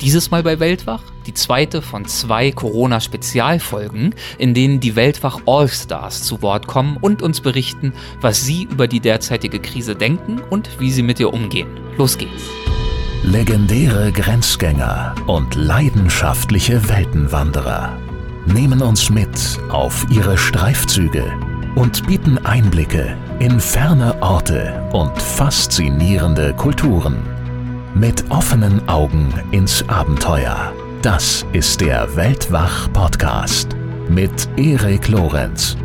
Dieses Mal bei Weltwach die zweite von zwei Corona-Spezialfolgen, in denen die Weltwach Allstars zu Wort kommen und uns berichten, was sie über die derzeitige Krise denken und wie sie mit ihr umgehen. Los geht's. Legendäre Grenzgänger und leidenschaftliche Weltenwanderer nehmen uns mit auf ihre Streifzüge und bieten Einblicke in ferne Orte und faszinierende Kulturen. Mit offenen Augen ins Abenteuer. Das ist der Weltwach-Podcast mit Erik Lorenz.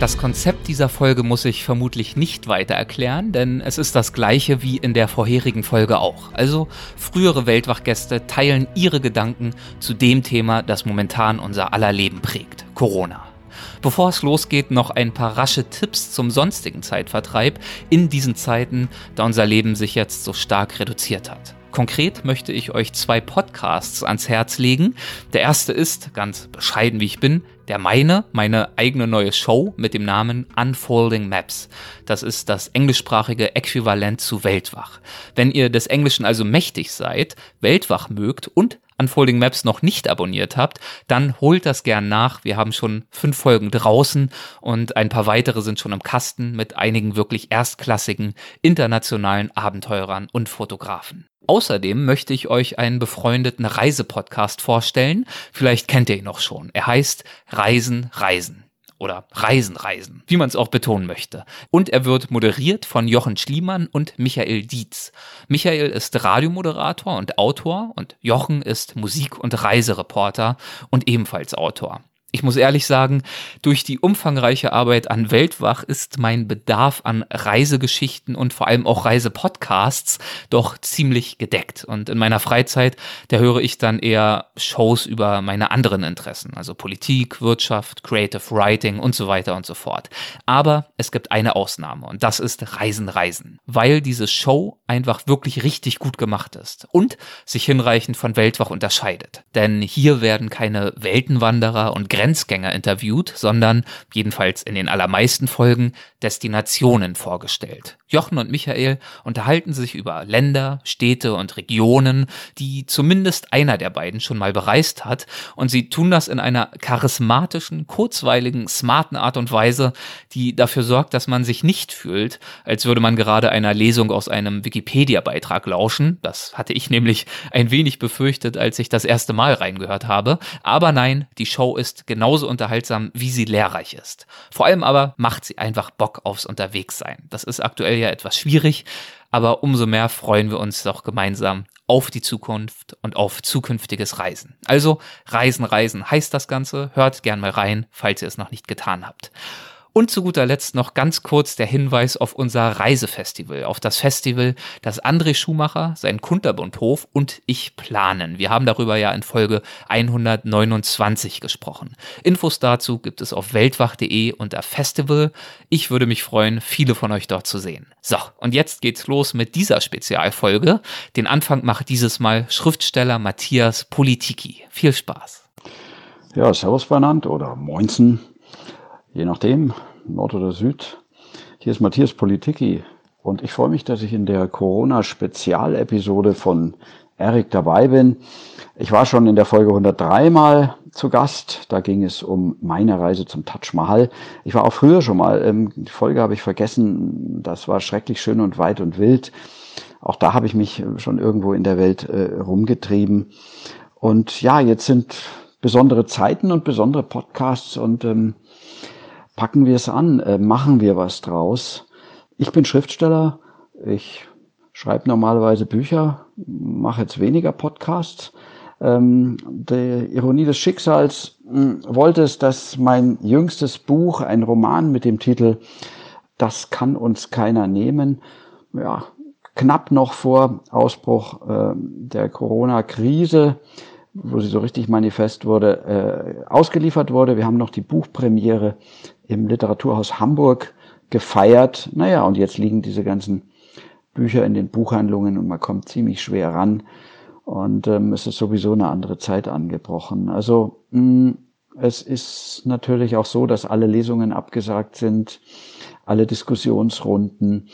Das Konzept dieser Folge muss ich vermutlich nicht weiter erklären, denn es ist das gleiche wie in der vorherigen Folge auch. Also frühere Weltwachgäste teilen ihre Gedanken zu dem Thema, das momentan unser aller Leben prägt, Corona. Bevor es losgeht, noch ein paar rasche Tipps zum sonstigen Zeitvertreib in diesen Zeiten, da unser Leben sich jetzt so stark reduziert hat. Konkret möchte ich euch zwei Podcasts ans Herz legen. Der erste ist, ganz bescheiden wie ich bin, der meine, meine eigene neue Show mit dem Namen Unfolding Maps. Das ist das englischsprachige Äquivalent zu Weltwach. Wenn ihr des Englischen also mächtig seid, Weltwach mögt und Unfolding Maps noch nicht abonniert habt, dann holt das gern nach. Wir haben schon fünf Folgen draußen und ein paar weitere sind schon im Kasten mit einigen wirklich erstklassigen internationalen Abenteurern und Fotografen. Außerdem möchte ich euch einen befreundeten Reisepodcast vorstellen. Vielleicht kennt ihr ihn noch schon. Er heißt Reisen, Reisen oder Reisen, Reisen, wie man es auch betonen möchte. Und er wird moderiert von Jochen Schliemann und Michael Dietz. Michael ist Radiomoderator und Autor und Jochen ist Musik- und Reisereporter und ebenfalls Autor. Ich muss ehrlich sagen, durch die umfangreiche Arbeit an Weltwach ist mein Bedarf an Reisegeschichten und vor allem auch Reisepodcasts doch ziemlich gedeckt. Und in meiner Freizeit, da höre ich dann eher Shows über meine anderen Interessen, also Politik, Wirtschaft, Creative Writing und so weiter und so fort. Aber es gibt eine Ausnahme und das ist Reisen, Reisen, weil diese Show einfach wirklich richtig gut gemacht ist und sich hinreichend von Weltwach unterscheidet. Denn hier werden keine Weltenwanderer und Grenzgänger interviewt, sondern, jedenfalls in den allermeisten Folgen, Destinationen vorgestellt. Jochen und Michael unterhalten sich über Länder, Städte und Regionen, die zumindest einer der beiden schon mal bereist hat, und sie tun das in einer charismatischen, kurzweiligen, smarten Art und Weise, die dafür sorgt, dass man sich nicht fühlt, als würde man gerade einer Lesung aus einem Wikipedia-Beitrag lauschen. Das hatte ich nämlich ein wenig befürchtet, als ich das erste Mal reingehört habe. Aber nein, die Show ist genauso unterhaltsam, wie sie lehrreich ist. Vor allem aber macht sie einfach Bock aufs Unterwegssein. Das ist aktuell ja etwas schwierig, aber umso mehr freuen wir uns doch gemeinsam auf die Zukunft und auf zukünftiges Reisen. Also Reisen, Reisen heißt das Ganze. Hört gern mal rein, falls ihr es noch nicht getan habt. Und zu guter Letzt noch ganz kurz der Hinweis auf unser Reisefestival, auf das Festival, das André Schumacher, sein Kunterbundhof und ich planen. Wir haben darüber ja in Folge 129 gesprochen. Infos dazu gibt es auf weltwach.de unter Festival. Ich würde mich freuen, viele von euch dort zu sehen. So, und jetzt geht's los mit dieser Spezialfolge. Den Anfang macht dieses Mal Schriftsteller Matthias Politiki. Viel Spaß. Ja, Servus Bernand oder Moinsen je nachdem, Nord oder Süd. Hier ist Matthias Politiki und ich freue mich, dass ich in der Corona-Spezialepisode von Erik dabei bin. Ich war schon in der Folge 103 mal zu Gast. Da ging es um meine Reise zum Taj Mahal. Ich war auch früher schon mal. Ähm, die Folge habe ich vergessen. Das war schrecklich schön und weit und wild. Auch da habe ich mich schon irgendwo in der Welt äh, rumgetrieben. Und ja, jetzt sind besondere Zeiten und besondere Podcasts und ähm, packen wir es an, äh, machen wir was draus. Ich bin Schriftsteller, ich schreibe normalerweise Bücher, mache jetzt weniger Podcasts. Ähm, die Ironie des Schicksals mh, hm, wollte es, dass mein jüngstes Buch, ein Roman mit dem Titel Das kann uns keiner nehmen, ja, knapp noch vor Ausbruch äh, der Corona-Krise, wo sie so richtig manifest wurde, äh, ausgeliefert wurde. Wir haben noch die Buchpremiere im Literaturhaus Hamburg gefeiert. Naja, und jetzt liegen diese ganzen Bücher in den Buchhandlungen und man kommt ziemlich schwer ran. Und ähm, es ist sowieso eine andere Zeit angebrochen. Also mh, mm, es ist natürlich auch so, dass alle Lesungen abgesagt sind. alle Diskussionsrunden.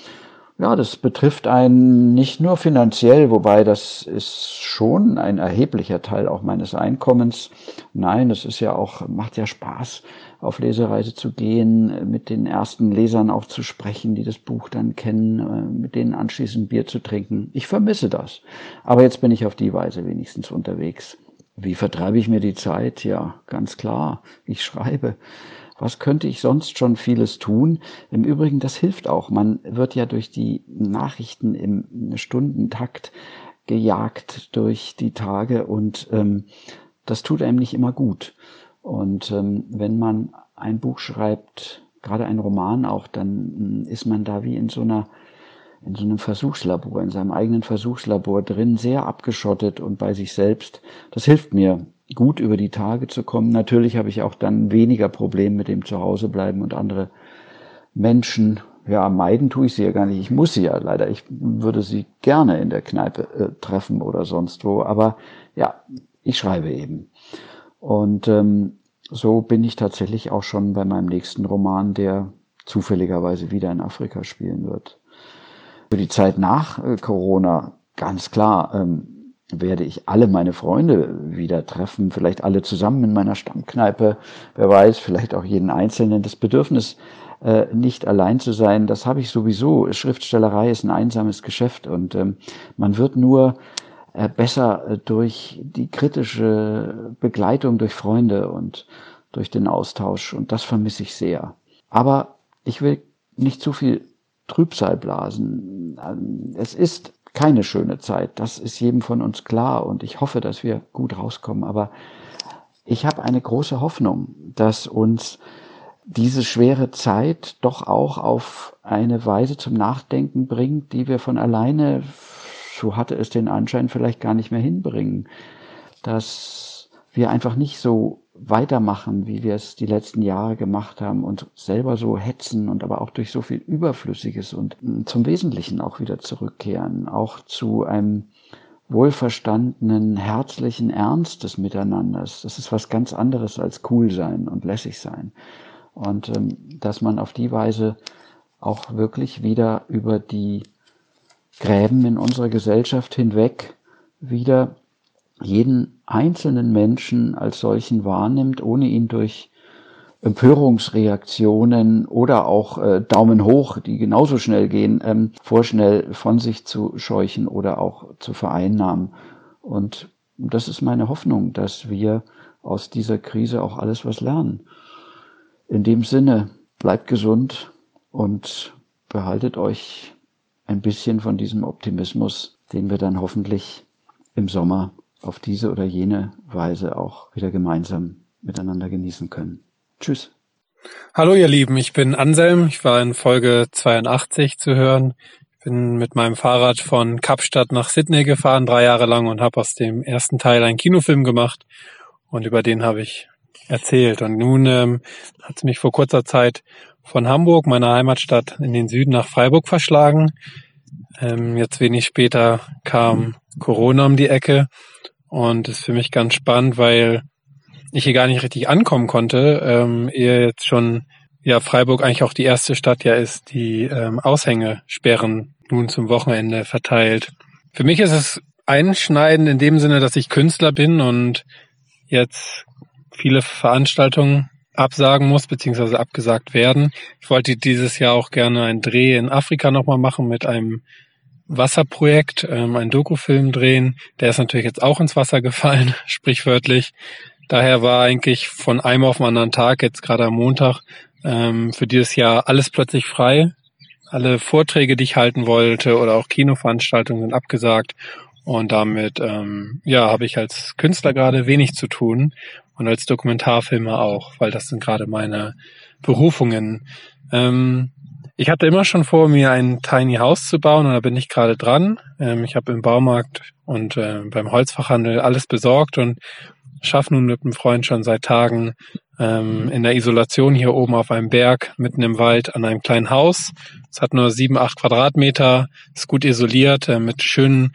Ja, das betrifft einen nicht nur finanziell, wobei das ist schon ein erheblicher Teil auch meines Einkommens. Nein, das ist ja auch, macht ja Spaß, auf Lesereise zu gehen, mit den ersten Lesern auch zu sprechen, die das Buch dann kennen, äh, mit denen anschließend Bier zu trinken. Ich vermisse das. Aber jetzt bin ich auf die Weise wenigstens unterwegs. Wie vertreibe ich mir die Zeit? Ja, ganz klar. Ich schreibe. Was könnte ich sonst schon vieles tun? Im Übrigen, das hilft auch. Man wird ja durch die Nachrichten im Stundentakt gejagt durch die Tage und ähm, das tut einem nicht immer gut. Und ähm, wenn man ein Buch schreibt, gerade ein Roman auch, dann ist man da wie in so einer in so einem Versuchslabor, in seinem eigenen Versuchslabor drin, sehr abgeschottet und bei sich selbst. Das hilft mir, gut über die Tage zu kommen. Natürlich habe ich auch dann weniger Probleme mit dem Zuhausebleiben und andere Menschen. Ja, meiden tue ich sie ja gar nicht. Ich muss sie ja leider. Ich würde sie gerne in der Kneipe äh, treffen oder sonst wo. Aber ja, ich schreibe eben. Und ähm, so bin ich tatsächlich auch schon bei meinem nächsten Roman, der zufälligerweise wieder in Afrika spielen wird. Für die Zeit nach äh, Corona, ganz klar, ähm, werde ich alle meine Freunde wieder treffen, vielleicht alle zusammen in meiner Stammkneipe, wer weiß, vielleicht auch jeden Einzelnen. Das Bedürfnis, äh, nicht allein zu sein, das habe ich sowieso. Schriftstellerei ist ein einsames Geschäft und ähm, man wird nur besser äh, durch die kritische Begleitung durch Freunde und durch den Austausch und das vermisse ich sehr. Aber ich will nicht zu viel Trübsalblasen. Es ist keine schöne Zeit, das ist jedem von uns klar und ich hoffe, dass wir gut rauskommen. Aber ich habe eine große Hoffnung, dass uns diese schwere Zeit doch auch auf eine Weise zum Nachdenken bringt, die wir von alleine, so hatte es den Anschein, vielleicht gar nicht mehr hinbringen. Dass wir einfach nicht so weitermachen, wie wir es die letzten Jahre gemacht haben und selber so hetzen und aber auch durch so viel Überflüssiges und mm, zum Wesentlichen auch wieder zurückkehren, auch zu einem wohlverstandenen, herzlichen Ernst des Miteinanders. Das ist was ganz anderes als cool sein und lässig sein. Und ähm, dass man auf die Weise auch wirklich wieder über die Gräben in unserer Gesellschaft hinweg wieder jeden einzelnen Menschen als solchen wahrnimmt, ohne ihn durch Empörungsreaktionen oder auch äh, Daumen hoch, die genauso schnell gehen, ähm, vorschnell von sich zu scheuchen oder auch zu vereinnahmen. Und das ist meine Hoffnung, dass wir aus dieser Krise auch alles was lernen. In dem Sinne, bleibt gesund und behaltet euch ein bisschen von diesem Optimismus, den wir dann hoffentlich im Sommer auf diese oder jene Weise auch wieder gemeinsam miteinander genießen können. Tschüss. Hallo ihr Lieben, ich bin Anselm. Ich war in Folge 82 zu hören. Ich bin mit meinem Fahrrad von Kapstadt nach Sydney gefahren, drei Jahre lang und habe aus dem ersten Teil einen Kinofilm gemacht und über den habe ich erzählt. Und nun ähm, hat es mich vor kurzer Zeit von Hamburg, meiner Heimatstadt, in den Süden nach Freiburg verschlagen. Ähm, jetzt wenig später kam Corona um die Ecke und ist für mich ganz spannend, weil ich hier gar nicht richtig ankommen konnte, ähm, ehe jetzt schon ja Freiburg eigentlich auch die erste Stadt ja ist, die ähm, Aushängesperren nun zum Wochenende verteilt. Für mich ist es einschneidend in dem Sinne, dass ich Künstler bin und jetzt viele Veranstaltungen absagen muss, beziehungsweise abgesagt werden. Ich wollte dieses Jahr auch gerne einen Dreh in Afrika nochmal machen mit einem Wasserprojekt, ähm, einen Dokufilm drehen. Der ist natürlich jetzt auch ins Wasser gefallen, sprichwörtlich. Daher war eigentlich von einem auf den anderen Tag, jetzt gerade am Montag, ähm, für dieses Jahr alles plötzlich frei. Alle Vorträge, die ich halten wollte oder auch Kinoveranstaltungen sind abgesagt. Und damit ähm, ja, habe ich als Künstler gerade wenig zu tun und als Dokumentarfilmer auch, weil das sind gerade meine Berufungen. Ähm, ich hatte immer schon vor, mir ein Tiny House zu bauen und da bin ich gerade dran. Ähm, ich habe im Baumarkt und äh, beim Holzfachhandel alles besorgt und schaffe nun mit einem Freund schon seit Tagen ähm, in der Isolation hier oben auf einem Berg mitten im Wald an einem kleinen Haus. Es hat nur sieben, acht Quadratmeter, ist gut isoliert, äh, mit schönen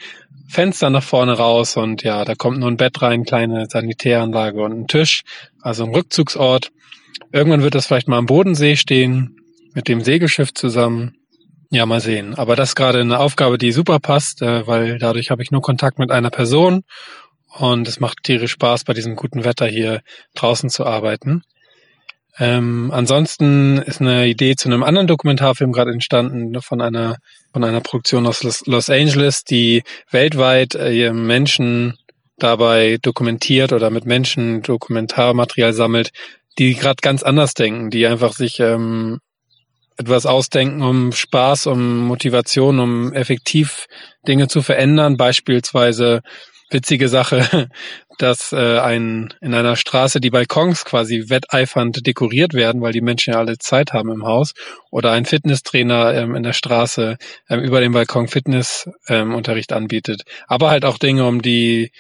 Fenstern nach vorne raus und ja, da kommt nur ein Bett rein, kleine Sanitäranlage und ein Tisch, also ein Rückzugsort. Irgendwann wird das vielleicht mal am Bodensee stehen mit dem Segelschiff zusammen. Ja, mal sehen. Aber das ist gerade eine Aufgabe, die super passt, äh, weil dadurch habe ich nur Kontakt mit einer Person und es macht tierisch Spaß, bei diesem guten Wetter hier draußen zu arbeiten. Ähm, ansonsten ist eine Idee zu einem anderen Dokumentarfilm gerade entstanden von einer von einer Produktion aus Los, Angeles, die weltweit äh, Menschen dabei dokumentiert oder mit Menschen Dokumentarmaterial sammelt, die gerade ganz anders denken, die einfach sich ähm, etwas ausdenken, um Spaß, um Motivation, um effektiv Dinge zu verändern, beispielsweise witzige Sache, dass äh, ein in einer Straße die Balkons quasi wetteifernd dekoriert werden, weil die Menschen ja alle Zeit haben im Haus, oder ein Fitnesstrainer ähm, in der Straße ähm, über den Balkon Fitnessunterricht ähm, anbietet. Aber halt auch Dinge, um die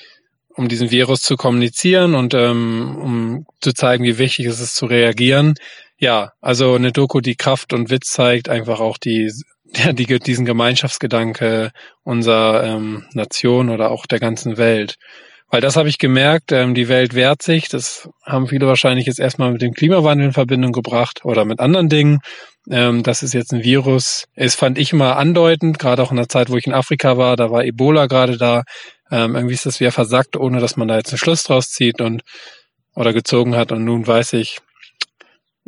um diesen Virus zu kommunizieren und ähm, um zu zeigen, wie wichtig es ist zu reagieren. Ja, also eine Doku, die Kraft und Witz zeigt, einfach auch die ja, die, diesen Gemeinschaftsgedanke unserer ähm, Nation oder auch der ganzen Welt. Weil das habe ich gemerkt, ähm, die Welt wehrt sich. Das haben viele wahrscheinlich jetzt erstmal mit dem Klimawandel in Verbindung gebracht oder mit anderen Dingen. Ähm, das ist jetzt ein Virus. Es fand ich immer andeutend, gerade auch in der Zeit, wo ich in Afrika war, da war Ebola gerade da. Ähm, irgendwie ist das wieder versackt, ohne dass man da jetzt einen Schluss draus zieht und oder gezogen hat. Und nun weiß ich,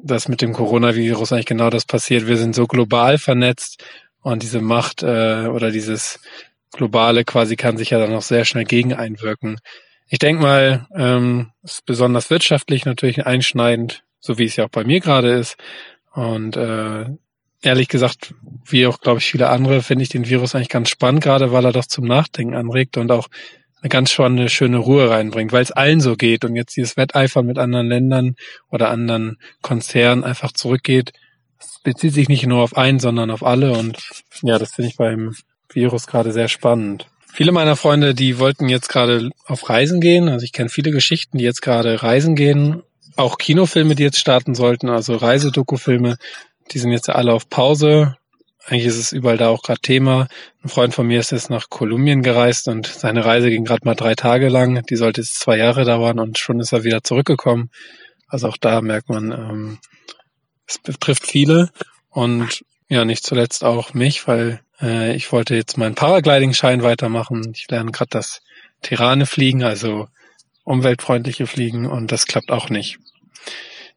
dass mit dem Coronavirus eigentlich genau das passiert. Wir sind so global vernetzt und diese Macht äh, oder dieses globale quasi kann sich ja dann auch sehr schnell gegen einwirken. Ich denke mal, ähm, ist besonders wirtschaftlich natürlich einschneidend, so wie es ja auch bei mir gerade ist. Und äh, ehrlich gesagt, wie auch, glaube ich, viele andere, finde ich den Virus eigentlich ganz spannend, gerade weil er doch zum Nachdenken anregt und auch eine ganz spannende, schöne Ruhe reinbringt, weil es allen so geht und jetzt dieses Wetteifern mit anderen Ländern oder anderen Konzernen einfach zurückgeht. Es bezieht sich nicht nur auf einen, sondern auf alle und ja, das finde ich beim Virus gerade sehr spannend. Viele meiner Freunde, die wollten jetzt gerade auf Reisen gehen. Also ich kenne viele Geschichten, die jetzt gerade reisen gehen. Auch Kinofilme, die jetzt starten sollten, also Reisedokufilme, die sind jetzt alle auf Pause. Eigentlich ist es überall da auch gerade Thema. Ein Freund von mir ist jetzt nach Kolumbien gereist und seine Reise ging gerade mal drei Tage lang. Die sollte jetzt zwei Jahre dauern und schon ist er wieder zurückgekommen. Also auch da merkt man, ähm, es betrifft viele und ja, nicht zuletzt auch mich, weil äh, ich wollte jetzt meinen Paragliding-Schein weitermachen. Ich lerne gerade das Tirane fliegen, also umweltfreundliche Fliegen und das klappt auch nicht.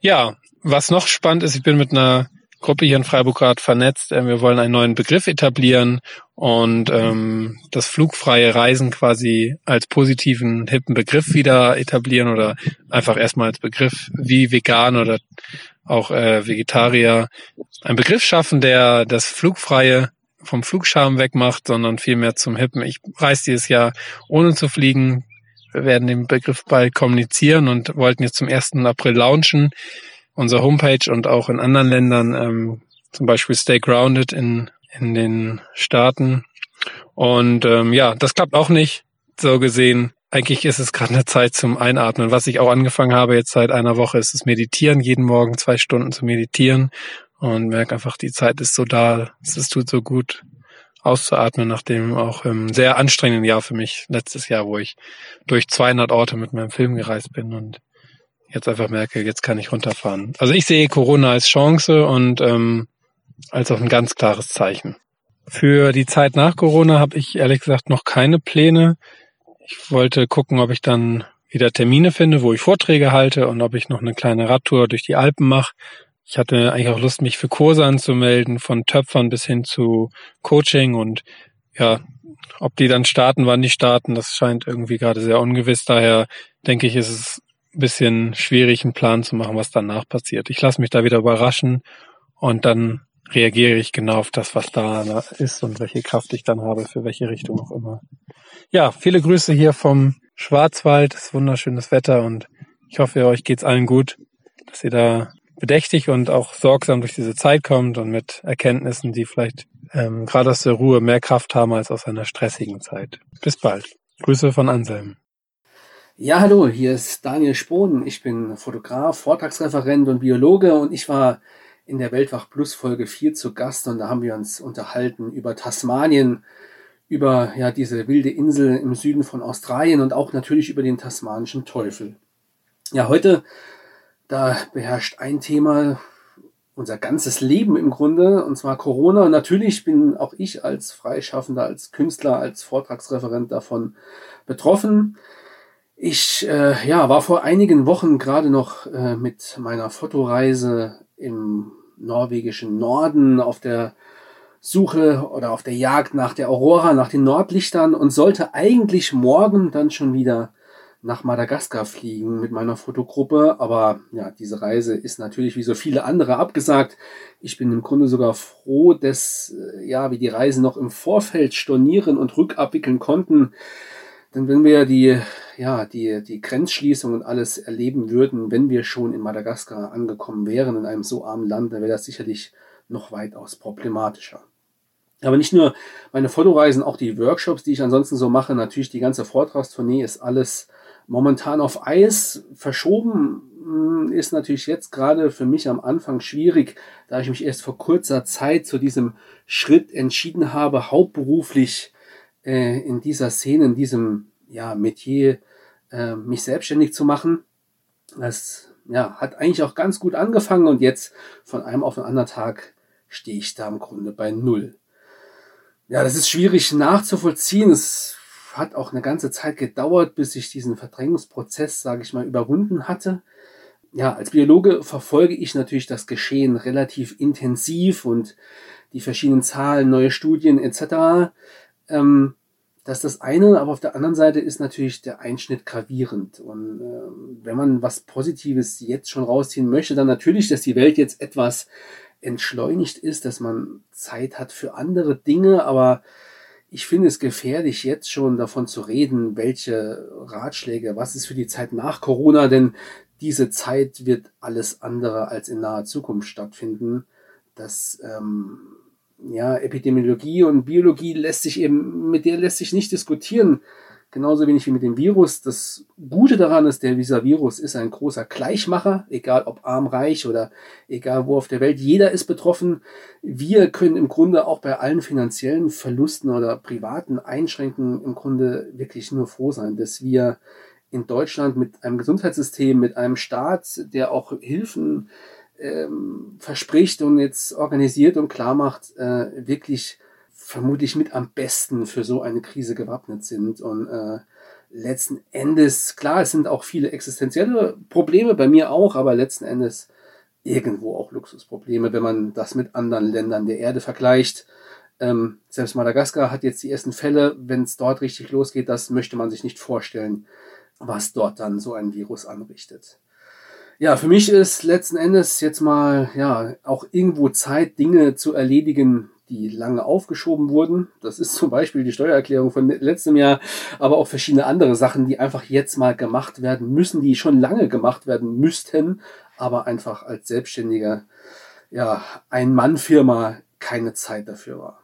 Ja, was noch spannend ist, ich bin mit einer Gruppe hier in Freiburg gerade vernetzt. Äh, wir wollen einen neuen Begriff etablieren und ähm, das flugfreie Reisen quasi als positiven, hippen Begriff wieder etablieren oder einfach erstmal als Begriff wie vegan oder auch äh, Vegetarier. Ein Begriff schaffen, der das Flugfreie vom Flugscham wegmacht, sondern vielmehr zum Hippen. Ich reise dieses Jahr ohne zu fliegen. Wir werden den Begriff bald kommunizieren und wollten jetzt zum 1. April launchen unsere Homepage und auch in anderen Ländern, ähm, zum Beispiel Stay Grounded in, in den Staaten. Und ähm, ja, das klappt auch nicht. So gesehen, eigentlich ist es gerade eine Zeit zum Einatmen. Was ich auch angefangen habe jetzt seit einer Woche, ist das Meditieren, jeden Morgen zwei Stunden zu meditieren und merke einfach, die Zeit ist so da, es tut so gut auszuatmen, nachdem auch im sehr anstrengenden Jahr für mich, letztes Jahr, wo ich durch 200 Orte mit meinem Film gereist bin und jetzt einfach merke, jetzt kann ich runterfahren. Also ich sehe Corona als Chance und ähm, als auch ein ganz klares Zeichen. Für die Zeit nach Corona habe ich ehrlich gesagt noch keine Pläne. Ich wollte gucken, ob ich dann wieder Termine finde, wo ich Vorträge halte und ob ich noch eine kleine Radtour durch die Alpen mache. Ich hatte eigentlich auch Lust, mich für Kurse anzumelden, von Töpfern bis hin zu Coaching und ja, ob die dann starten, wann die starten, das scheint irgendwie gerade sehr ungewiss. Daher denke ich, ist es bisschen schwierig, einen Plan zu machen, was danach passiert. Ich lasse mich da wieder überraschen und dann reagiere ich genau auf das, was da ist und welche Kraft ich dann habe, für welche Richtung auch immer. Ja, viele Grüße hier vom Schwarzwald, es ist wunderschönes Wetter und ich hoffe, euch geht's allen gut, dass ihr da bedächtig und auch sorgsam durch diese Zeit kommt und mit Erkenntnissen, die vielleicht ähm, gerade aus der Ruhe mehr Kraft haben als aus einer stressigen Zeit. Bis bald. Grüße von Anselm. Ja, hallo, hier ist Daniel Spohn. Ich bin Fotograf, Vortragsreferent und Biologe und ich war in der Weltwach Plus Folge 4 zu Gast und da haben wir uns unterhalten über Tasmanien, über ja diese wilde Insel im Süden von Australien und auch natürlich über den tasmanischen Teufel. Ja, heute da beherrscht ein Thema unser ganzes Leben im Grunde, und zwar Corona. Natürlich bin auch ich als Freischaffender, als Künstler, als Vortragsreferent davon betroffen. Ich äh, ja, war vor einigen Wochen gerade noch äh, mit meiner Fotoreise im norwegischen Norden auf der Suche oder auf der Jagd nach der Aurora, nach den Nordlichtern und sollte eigentlich morgen dann schon wieder nach Madagaskar fliegen mit meiner Fotogruppe. Aber ja, diese Reise ist natürlich wie so viele andere abgesagt. Ich bin im Grunde sogar froh, dass äh, ja, wir die Reise noch im Vorfeld stornieren und rückabwickeln konnten. Denn wenn wir die, ja, die, die Grenzschließung und alles erleben würden, wenn wir schon in Madagaskar angekommen wären, in einem so armen Land, dann wäre das sicherlich noch weitaus problematischer. Aber nicht nur meine Fotoreisen, auch die Workshops, die ich ansonsten so mache, natürlich die ganze Vortragstournee ist alles momentan auf Eis verschoben hm, ist natürlich jetzt gerade für mich am Anfang schwierig, da ich mich erst vor kurzer Zeit zu diesem Schritt entschieden habe, hauptberuflich äh, in dieser Szene, in diesem ja, Metier, äh, mich selbstständig zu machen. Das ja, hat eigentlich auch ganz gut angefangen und jetzt von einem auf den anderen Tag stehe ich da im Grunde bei Null. Ja, das ist schwierig nachzuvollziehen. Es hat auch eine ganze Zeit gedauert, bis ich diesen Verdrängungsprozess, sage ich mal, überwunden hatte. Ja, als Biologe verfolge ich natürlich das Geschehen relativ intensiv und die verschiedenen Zahlen, neue Studien etc. Ähm, das ist das eine, aber auf der anderen Seite ist natürlich der Einschnitt gravierend. Und äh, wenn man was Positives jetzt schon rausziehen möchte, dann natürlich, dass die Welt jetzt etwas entschleunigt ist, dass man Zeit hat für andere Dinge, aber ich finde es gefährlich, jetzt schon davon zu reden, welche Ratschläge, was ist für die Zeit nach Corona, denn diese Zeit wird alles andere als in naher Zukunft stattfinden. Das ähm, ja, Epidemiologie und Biologie lässt sich eben, mit der lässt sich nicht diskutieren. Genauso wenig wie mit dem Virus. Das Gute daran ist, der, dieser Virus ist ein großer Gleichmacher, egal ob arm, reich oder egal wo auf der Welt. Jeder ist betroffen. Wir können im Grunde auch bei allen finanziellen Verlusten oder privaten Einschränkungen im Grunde wirklich nur froh sein, dass wir in Deutschland mit einem Gesundheitssystem, mit einem Staat, der auch Hilfen ähm, verspricht und jetzt organisiert und klar macht, äh, wirklich vermutlich mit am besten für so eine Krise gewappnet sind. Und äh, letzten Endes, klar, es sind auch viele existenzielle Probleme, bei mir auch, aber letzten Endes irgendwo auch Luxusprobleme, wenn man das mit anderen Ländern der Erde vergleicht. Ähm, selbst Madagaskar hat jetzt die ersten Fälle, wenn es dort richtig losgeht, das möchte man sich nicht vorstellen, was dort dann so ein Virus anrichtet. Ja, für mich ist letzten Endes jetzt mal ja auch irgendwo Zeit, Dinge zu erledigen, die lange aufgeschoben wurden. Das ist zum Beispiel die Steuererklärung von letztem Jahr, aber auch verschiedene andere Sachen, die einfach jetzt mal gemacht werden müssen, die schon lange gemacht werden müssten, aber einfach als Selbstständiger, ja, Ein-Mann-Firma keine Zeit dafür war.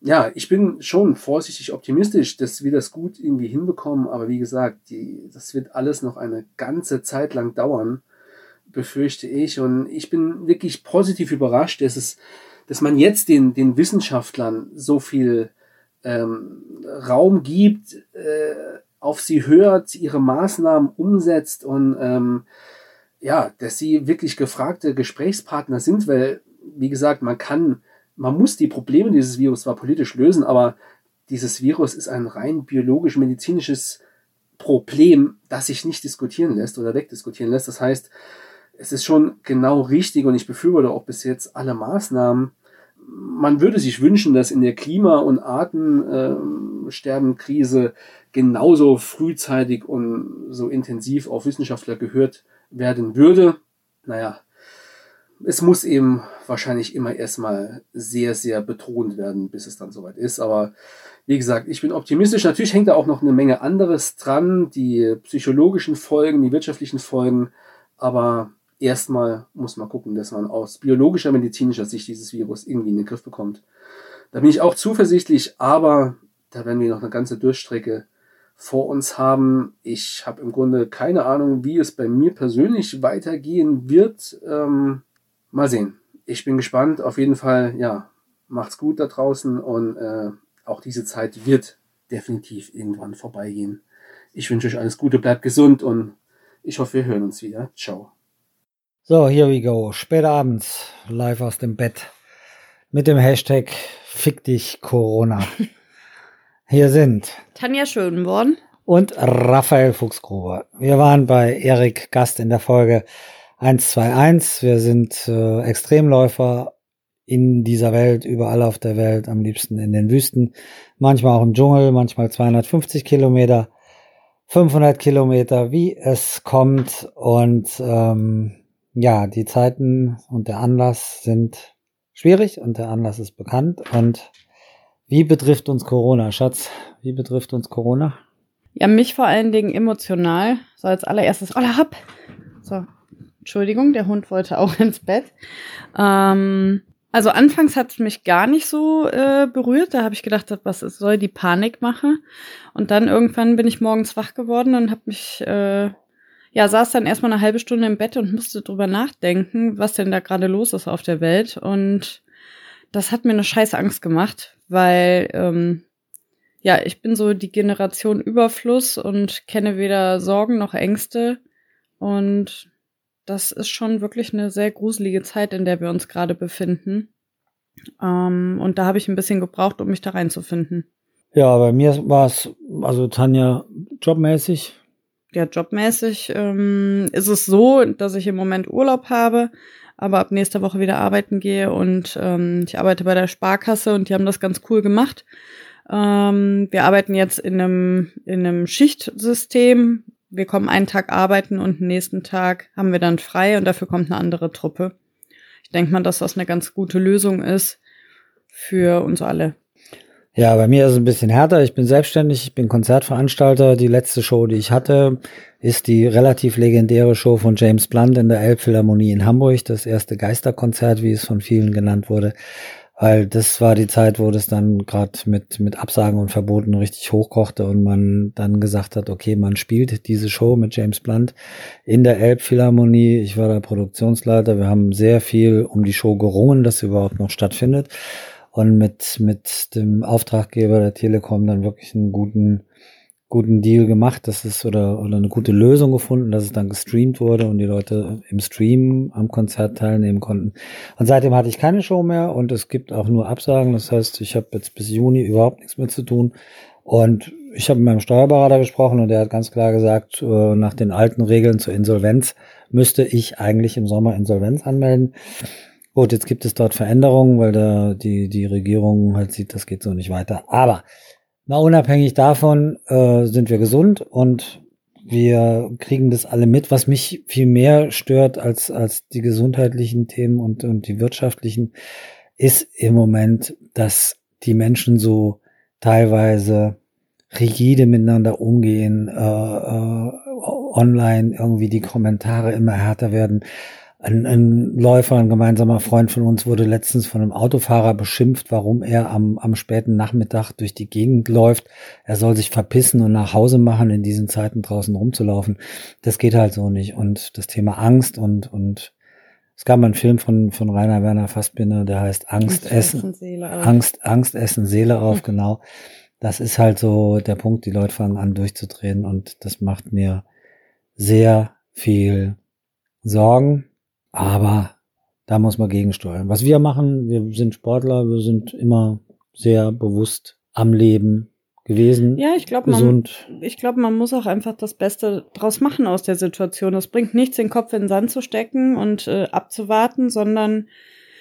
Ja, ich bin schon vorsichtig optimistisch, dass wir das gut irgendwie hinbekommen, aber wie gesagt, die, das wird alles noch eine ganze Zeit lang dauern, befürchte ich. Und ich bin wirklich positiv überrascht, dass es dass man jetzt den, den Wissenschaftlern so viel ähm, Raum gibt, äh, auf sie hört, ihre Maßnahmen umsetzt und ähm, ja, dass sie wirklich gefragte Gesprächspartner sind, weil, wie gesagt, man kann, man muss die Probleme dieses Virus zwar politisch lösen, aber dieses Virus ist ein rein biologisch-medizinisches Problem, das sich nicht diskutieren lässt oder wegdiskutieren lässt. Das heißt, es ist schon genau richtig und ich befürworte auch bis jetzt alle Maßnahmen. Man würde sich wünschen, dass in der Klima- und Artensterbenkrise genauso frühzeitig und so intensiv auf Wissenschaftler gehört werden würde. Naja, es muss eben wahrscheinlich immer erstmal sehr, sehr betont werden, bis es dann soweit ist. Aber wie gesagt, ich bin optimistisch. Natürlich hängt da auch noch eine Menge anderes dran, die psychologischen Folgen, die wirtschaftlichen Folgen. Aber erstmal muss man gucken, dass man aus biologischer, medizinischer Sicht dieses Virus irgendwie in den Griff bekommt. Da bin ich auch zuversichtlich, aber da werden wir noch eine ganze Durchstrecke vor uns haben. Ich habe im Grunde keine Ahnung, wie es bei mir persönlich weitergehen wird. Ähm, mal sehen. Ich bin gespannt. Auf jeden Fall, ja, macht's gut da draußen und äh, auch diese Zeit wird definitiv irgendwann vorbeigehen. Ich wünsche euch alles Gute, bleibt gesund und ich hoffe, wir hören uns wieder. Ciao. So, here we go. Spät abends, live aus dem Bett. Mit dem Hashtag Fick dich Corona. Hier sind Tanja Schönborn und Raphael Fuchsgruber. Wir waren bei Erik Gast in der Folge 121. Wir sind äh, Extremläufer in dieser Welt, überall auf der Welt, am liebsten in den Wüsten, manchmal auch im Dschungel, manchmal 250 Kilometer, 500 Kilometer, wie es kommt und ähm, ja, die Zeiten und der Anlass sind schwierig und der Anlass ist bekannt. Und wie betrifft uns Corona, Schatz? Wie betrifft uns Corona? Ja, mich vor allen Dingen emotional. So als allererstes, oh, hopp. So, Entschuldigung, der Hund wollte auch ins Bett. Ähm, also anfangs hat es mich gar nicht so äh, berührt. Da habe ich gedacht, was soll die Panik machen? Und dann irgendwann bin ich morgens wach geworden und habe mich äh, ja, saß dann erstmal eine halbe Stunde im Bett und musste drüber nachdenken, was denn da gerade los ist auf der Welt. Und das hat mir eine scheiß Angst gemacht, weil ähm, ja, ich bin so die Generation Überfluss und kenne weder Sorgen noch Ängste. Und das ist schon wirklich eine sehr gruselige Zeit, in der wir uns gerade befinden. Ähm, und da habe ich ein bisschen gebraucht, um mich da reinzufinden. Ja, bei mir war es, also Tanja, jobmäßig ja, jobmäßig ähm, ist es so, dass ich im Moment Urlaub habe, aber ab nächster Woche wieder arbeiten gehe und ähm, ich arbeite bei der Sparkasse und die haben das ganz cool gemacht. Ähm, wir arbeiten jetzt in einem, in einem Schichtsystem. Wir kommen einen Tag arbeiten und den nächsten Tag haben wir dann frei und dafür kommt eine andere Truppe. Ich denke mal, dass das eine ganz gute Lösung ist für uns alle. Ja, bei mir ist es ein bisschen härter. Ich bin selbstständig, ich bin Konzertveranstalter. Die letzte Show, die ich hatte, ist die relativ legendäre Show von James Blunt in der Elbphilharmonie in Hamburg. Das erste Geisterkonzert, wie es von vielen genannt wurde. Weil das war die Zeit, wo das dann gerade mit, mit Absagen und Verboten richtig hochkochte und man dann gesagt hat, okay, man spielt diese Show mit James Blunt in der Elbphilharmonie. Ich war der Produktionsleiter. Wir haben sehr viel um die Show gerungen, dass sie überhaupt noch stattfindet und mit, mit dem Auftraggeber der Telekom dann wirklich einen guten, guten Deal gemacht, dass es oder, oder eine gute Lösung gefunden, dass es dann gestreamt wurde und die Leute im Stream am Konzert teilnehmen konnten. Und seitdem hatte ich keine Show mehr und es gibt auch nur Absagen. Das heißt, ich habe jetzt bis Juni überhaupt nichts mehr zu tun. Und ich habe mit meinem Steuerberater gesprochen und der hat ganz klar gesagt, äh, nach den alten Regeln zur Insolvenz müsste ich eigentlich im Sommer Insolvenz anmelden. Gut, jetzt gibt es dort Veränderungen, weil da die, die Regierung halt sieht, das geht so nicht weiter. Aber mal unabhängig davon äh, sind wir gesund und wir kriegen das alle mit. Was mich viel mehr stört als, als die gesundheitlichen Themen und, und die wirtschaftlichen, ist im Moment, dass die Menschen so teilweise rigide miteinander umgehen, äh, äh, online irgendwie die Kommentare immer härter werden ein, ein Läufer, ein gemeinsamer Freund von uns wurde letztens von einem Autofahrer beschimpft, warum er am, am späten Nachmittag durch die Gegend läuft. Er soll sich verpissen und nach Hause machen, in diesen Zeiten draußen rumzulaufen. Das geht halt so nicht. Und das Thema Angst und, und es gab mal einen Film von, von Rainer Werner Fassbinder, der heißt Angst, essen, Angst, Angst essen Seele auf, genau. Das ist halt so der Punkt, die Leute fangen an durchzudrehen und das macht mir sehr viel Sorgen aber da muss man gegensteuern. Was wir machen, wir sind Sportler, wir sind immer sehr bewusst am Leben gewesen. Ja, ich glaube, man, ich glaube, man muss auch einfach das Beste draus machen aus der Situation. Es bringt nichts, den Kopf in den Sand zu stecken und äh, abzuwarten, sondern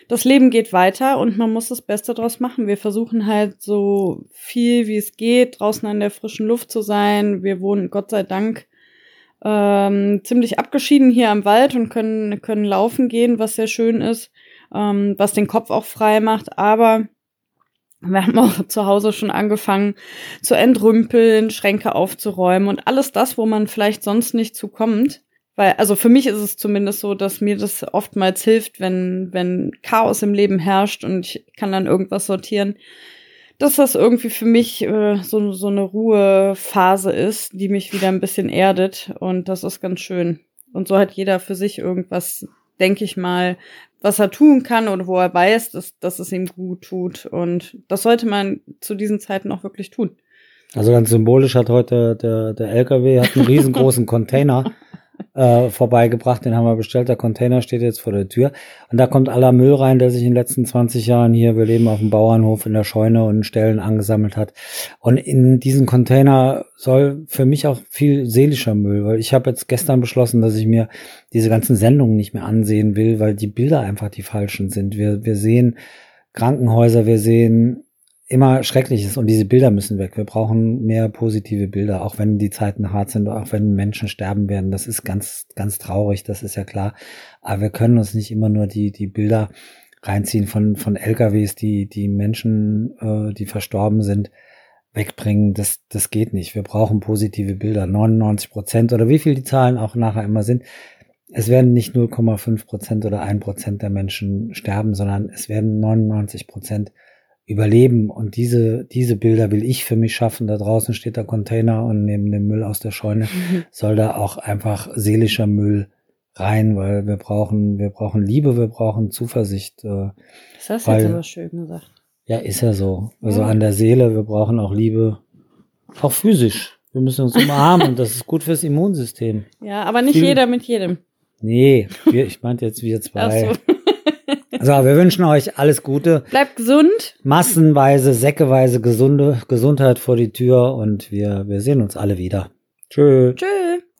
das Leben geht weiter und man muss das Beste draus machen. Wir versuchen halt so viel wie es geht, draußen an der frischen Luft zu sein. Wir wohnen Gott sei Dank ähm, ziemlich abgeschieden hier am Wald und können, können laufen gehen, was sehr schön ist, ähm, was den Kopf auch frei macht. Aber wir haben auch zu Hause schon angefangen zu entrümpeln, Schränke aufzuräumen und alles das, wo man vielleicht sonst nicht zukommt. Weil, also für mich ist es zumindest so, dass mir das oftmals hilft, wenn, wenn Chaos im Leben herrscht und ich kann dann irgendwas sortieren, dass das irgendwie für mich äh, so, so eine Ruhephase ist, die mich wieder ein bisschen erdet. Und das ist ganz schön. Und so hat jeder für sich irgendwas, denke ich mal, was er tun kann oder wo er weiß, dass, dass es ihm gut tut. Und das sollte man zu diesen Zeiten auch wirklich tun. Also ganz symbolisch hat heute der, der LKW hat einen riesengroßen Container äh, vorbeigebracht. Den haben wir bestellt. Der Container steht jetzt vor der Tür. Und da kommt aller Müll rein, der sich in den letzten 20 Jahren hier, wir leben auf dem Bauernhof in der Scheune und Stellen angesammelt hat. Und in diesen Container soll für mich auch viel seelischer Müll, weil ich habe jetzt gestern beschlossen, dass ich mir diese ganzen Sendungen nicht mehr ansehen will, weil die Bilder einfach die falschen sind. Wir, wir sehen Krankenhäuser, wir sehen immer Schreckliches und diese Bilder müssen weg. Wir brauchen mehr positive Bilder, auch wenn die Zeiten hart sind, auch wenn Menschen sterben werden. Das ist ganz, ganz traurig, das ist ja klar. Aber wir können uns nicht immer nur die, die Bilder reinziehen von, von LKWs, die, die Menschen, äh, die verstorben sind, wegbringen. Das, das geht nicht. Wir brauchen positive Bilder. 99 Prozent oder wie viel die Zahlen auch nachher immer sind. Es werden nicht 0,5 Prozent oder ein Prozent der Menschen sterben, sondern es werden 99 Prozent überleben. Und diese, diese Bilder will ich für mich schaffen. Da draußen steht der Container und neben dem Müll aus der Scheune mhm. soll da auch einfach seelischer Müll rein, weil wir brauchen, wir brauchen Liebe, wir brauchen Zuversicht. Äh, das hast du jetzt aber schön gesagt. Ja, ist ja so. Also ja. an der Seele, wir brauchen auch Liebe, auch physisch. Wir müssen uns umarmen und das ist gut fürs Immunsystem. Ja, aber nicht Viel, jeder mit jedem. Nee, wir, ich meinte jetzt wir zwei. Ach so. So, wir wünschen euch alles Gute. Bleibt gesund. Massenweise, säckeweise gesunde Gesundheit vor die Tür und wir, wir sehen uns alle wieder. Tschö. Tschö.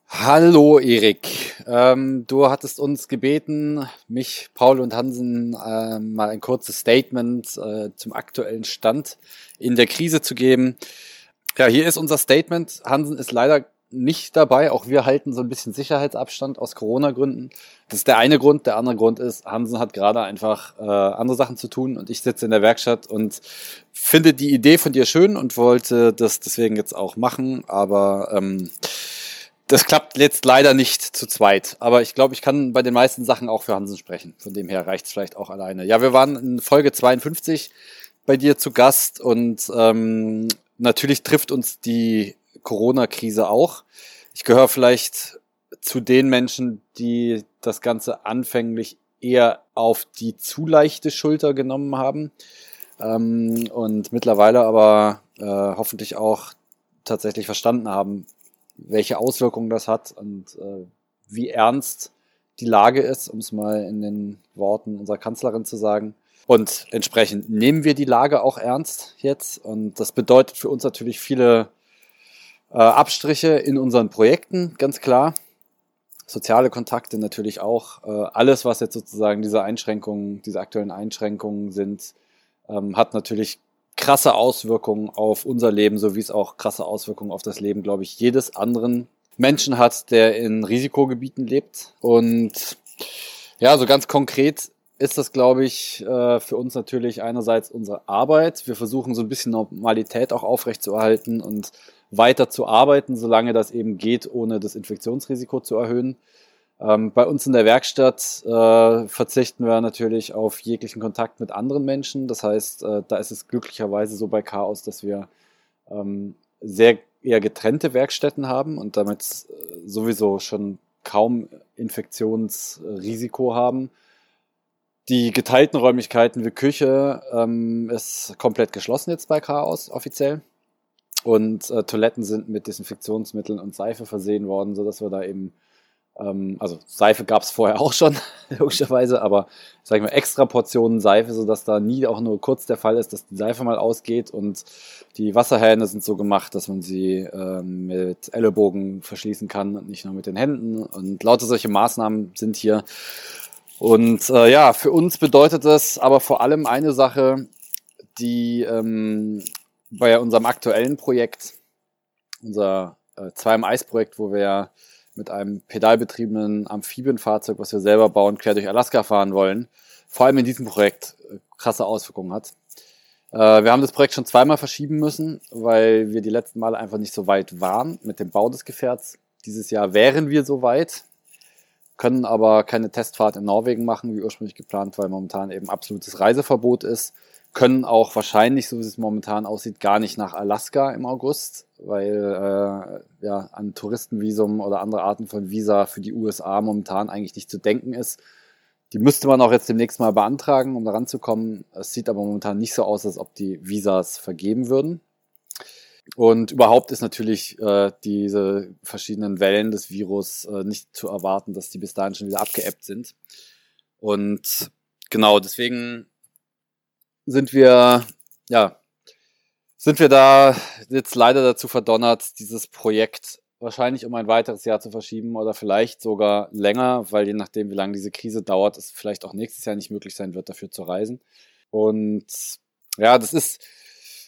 Hallo Erik, ähm, du hattest uns gebeten, mich, Paul und Hansen äh, mal ein kurzes Statement äh, zum aktuellen Stand in der Krise zu geben. Ja, hier ist unser Statement. Hansen ist leider nicht dabei. Auch wir halten so ein bisschen Sicherheitsabstand aus Corona-Gründen. Das ist der eine Grund. Der andere Grund ist, Hansen hat gerade einfach äh, andere Sachen zu tun und ich sitze in der Werkstatt und finde die Idee von dir schön und wollte das deswegen jetzt auch machen. Aber ähm, das klappt jetzt leider nicht zu zweit. Aber ich glaube, ich kann bei den meisten Sachen auch für Hansen sprechen. Von dem her reicht es vielleicht auch alleine. Ja, wir waren in Folge 52 bei dir zu Gast und ähm, natürlich trifft uns die Corona-Krise auch. Ich gehöre vielleicht zu den Menschen, die das Ganze anfänglich eher auf die zu leichte Schulter genommen haben ähm, und mittlerweile aber äh, hoffentlich auch tatsächlich verstanden haben, welche Auswirkungen das hat und äh, wie ernst die Lage ist, um es mal in den Worten unserer Kanzlerin zu sagen. Und entsprechend nehmen wir die Lage auch ernst jetzt. Und das bedeutet für uns natürlich viele äh, Abstriche in unseren Projekten, ganz klar. Soziale Kontakte natürlich auch. Äh, alles, was jetzt sozusagen diese Einschränkungen, diese aktuellen Einschränkungen sind, ähm, hat natürlich krasse Auswirkungen auf unser Leben, so wie es auch krasse Auswirkungen auf das Leben, glaube ich, jedes anderen Menschen hat, der in Risikogebieten lebt. Und ja, so ganz konkret ist das, glaube ich, äh, für uns natürlich einerseits unsere Arbeit. Wir versuchen so ein bisschen Normalität auch aufrechtzuerhalten und weiter zu arbeiten, solange das eben geht, ohne das Infektionsrisiko zu erhöhen. Ähm, bei uns in der Werkstatt äh, verzichten wir natürlich auf jeglichen Kontakt mit anderen Menschen. Das heißt, äh, da ist es glücklicherweise so bei Chaos, dass wir ähm, sehr eher getrennte Werkstätten haben und damit äh, sowieso schon kaum Infektionsrisiko haben. Die geteilten Räumlichkeiten wie Küche ähm, ist komplett geschlossen jetzt bei Chaos offiziell. Und äh, Toiletten sind mit Desinfektionsmitteln und Seife versehen worden, sodass wir da eben, ähm, also Seife gab es vorher auch schon, logischerweise, aber sag ich mal, extra Portionen Seife, sodass da nie auch nur kurz der Fall ist, dass die Seife mal ausgeht. Und die Wasserhähne sind so gemacht, dass man sie ähm, mit Ellenbogen verschließen kann und nicht nur mit den Händen. Und lauter solche Maßnahmen sind hier. Und äh, ja, für uns bedeutet das aber vor allem eine Sache, die ähm, bei unserem aktuellen Projekt, unser äh, Zwei im Eis-Projekt, wo wir mit einem pedalbetriebenen Amphibienfahrzeug, was wir selber bauen, quer durch Alaska fahren wollen, vor allem in diesem Projekt äh, krasse Auswirkungen hat. Äh, wir haben das Projekt schon zweimal verschieben müssen, weil wir die letzten Male einfach nicht so weit waren mit dem Bau des Gefährts. Dieses Jahr wären wir so weit, können aber keine Testfahrt in Norwegen machen, wie ursprünglich geplant, weil momentan eben absolutes Reiseverbot ist können auch wahrscheinlich, so wie es momentan aussieht, gar nicht nach Alaska im August, weil äh, ja an Touristenvisum oder andere Arten von Visa für die USA momentan eigentlich nicht zu denken ist. Die müsste man auch jetzt demnächst mal beantragen, um da ranzukommen. Es sieht aber momentan nicht so aus, als ob die Visas vergeben würden. Und überhaupt ist natürlich äh, diese verschiedenen Wellen des Virus äh, nicht zu erwarten, dass die bis dahin schon wieder abgeebbt sind. Und genau, deswegen sind wir, ja, sind wir da jetzt leider dazu verdonnert, dieses Projekt wahrscheinlich um ein weiteres Jahr zu verschieben oder vielleicht sogar länger, weil je nachdem, wie lange diese Krise dauert, es vielleicht auch nächstes Jahr nicht möglich sein wird, dafür zu reisen. Und ja, das ist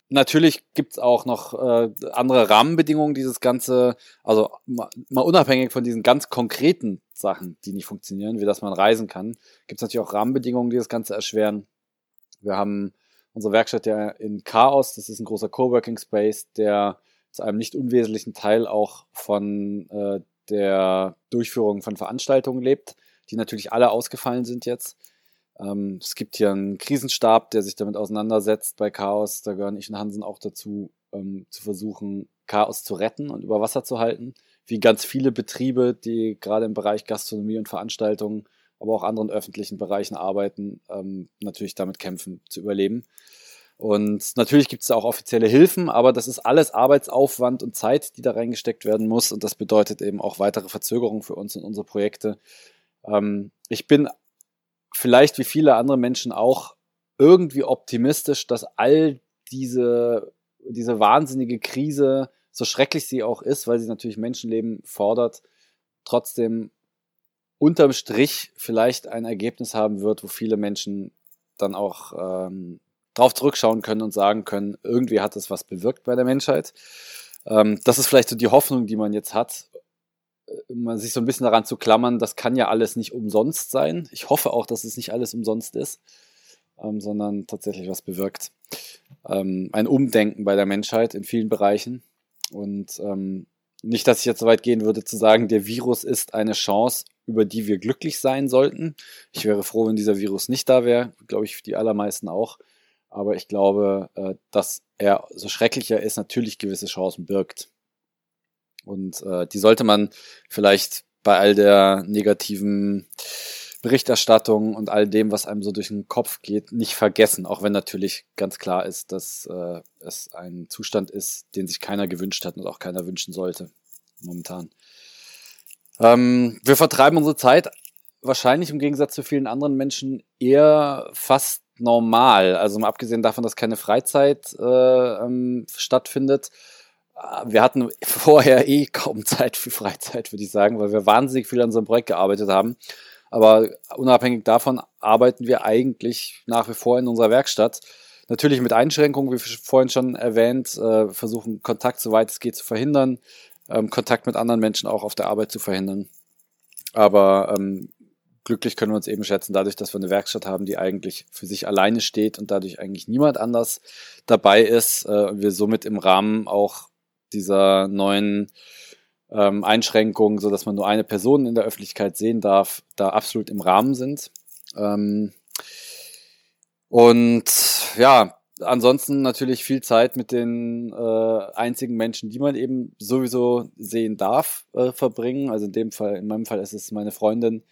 natürlich gibt's auch noch äh, andere Rahmenbedingungen, dieses Ganze, also mal, mal unabhängig von diesen ganz konkreten Sachen, die nicht funktionieren, wie dass man reisen kann, gibt's natürlich auch Rahmenbedingungen, die das Ganze erschweren. Wir haben unsere Werkstatt ja in Chaos, das ist ein großer Coworking Space, der zu einem nicht unwesentlichen Teil auch von äh, der Durchführung von Veranstaltungen lebt, die natürlich alle ausgefallen sind jetzt. Ähm, es gibt hier einen Krisenstab, der sich damit auseinandersetzt bei Chaos. Da gehören ich und Hansen auch dazu, ähm, zu versuchen, Chaos zu retten und über Wasser zu halten. Wie ganz viele Betriebe, die gerade im Bereich Gastronomie und Veranstaltungen, aber auch anderen öffentlichen Bereichen arbeiten, ähm, natürlich damit kämpfen zu überleben. Und natürlich gibt es auch offizielle Hilfen, aber das ist alles Arbeitsaufwand und Zeit, die da reingesteckt werden muss. Und das bedeutet eben auch weitere Verzögerungen für uns und unsere Projekte. Ähm, ich bin vielleicht wie viele andere Menschen auch irgendwie optimistisch, dass all diese, diese wahnsinnige Krise, so schrecklich sie auch ist, weil sie natürlich Menschenleben fordert, trotzdem unterm Strich vielleicht ein Ergebnis haben wird, wo viele Menschen dann auch ähm, drauf zurückschauen können und sagen können, irgendwie hat es was bewirkt bei der Menschheit. Ähm, das ist vielleicht so die Hoffnung, die man jetzt hat, äh, man sich so ein bisschen daran zu klammern, das kann ja alles nicht umsonst sein. Ich hoffe auch, dass es nicht alles umsonst ist, ähm, sondern tatsächlich was bewirkt. Ähm, ein Umdenken bei der Menschheit in vielen Bereichen. Und ähm, nicht, dass ich jetzt so weit gehen würde zu sagen, der Virus ist eine Chance, über die wir glücklich sein sollten. Ich wäre froh, wenn dieser Virus nicht da wäre, glaube ich, die allermeisten auch. Aber ich glaube, äh, dass er, so schrecklich er ist, natürlich gewisse Chancen birgt. Und äh, die sollte man vielleicht bei all der negativen Berichterstattung und all dem, was einem so durch den Kopf geht, nicht vergessen, auch wenn natürlich ganz klar ist, dass äh, es ein Zustand ist, den sich keiner gewünscht hat und auch keiner wünschen sollte momentan. Ähm, wir vertreiben unsere Zeit wahrscheinlich im Gegensatz zu vielen anderen Menschen eher fast normal. Also mal abgesehen davon, dass keine Freizeit äh, ähm, stattfindet. Wir hatten vorher eh kaum Zeit für Freizeit, würde ich sagen, weil wir wahnsinnig viel an unserem Projekt gearbeitet haben. Aber unabhängig davon arbeiten wir eigentlich nach wie vor in unserer Werkstatt. Natürlich mit Einschränkungen, wie vorhin schon erwähnt, äh, versuchen Kontakt so weit es geht zu verhindern, ähm, Kontakt mit anderen Menschen auch auf der Arbeit zu verhindern. Aber ähm, glücklich können wir uns eben schätzen, dadurch, dass wir eine Werkstatt haben, die eigentlich für sich alleine steht und dadurch eigentlich niemand anders dabei ist. Äh, wir somit im Rahmen auch dieser neuen ähm, Einschränkungen, so dass man nur eine Person in der Öffentlichkeit sehen darf, da absolut im Rahmen sind. Ähm, und ja, ansonsten natürlich viel Zeit mit den äh, einzigen Menschen, die man eben sowieso sehen darf, äh, verbringen. Also in dem Fall, in meinem Fall ist es meine Freundin,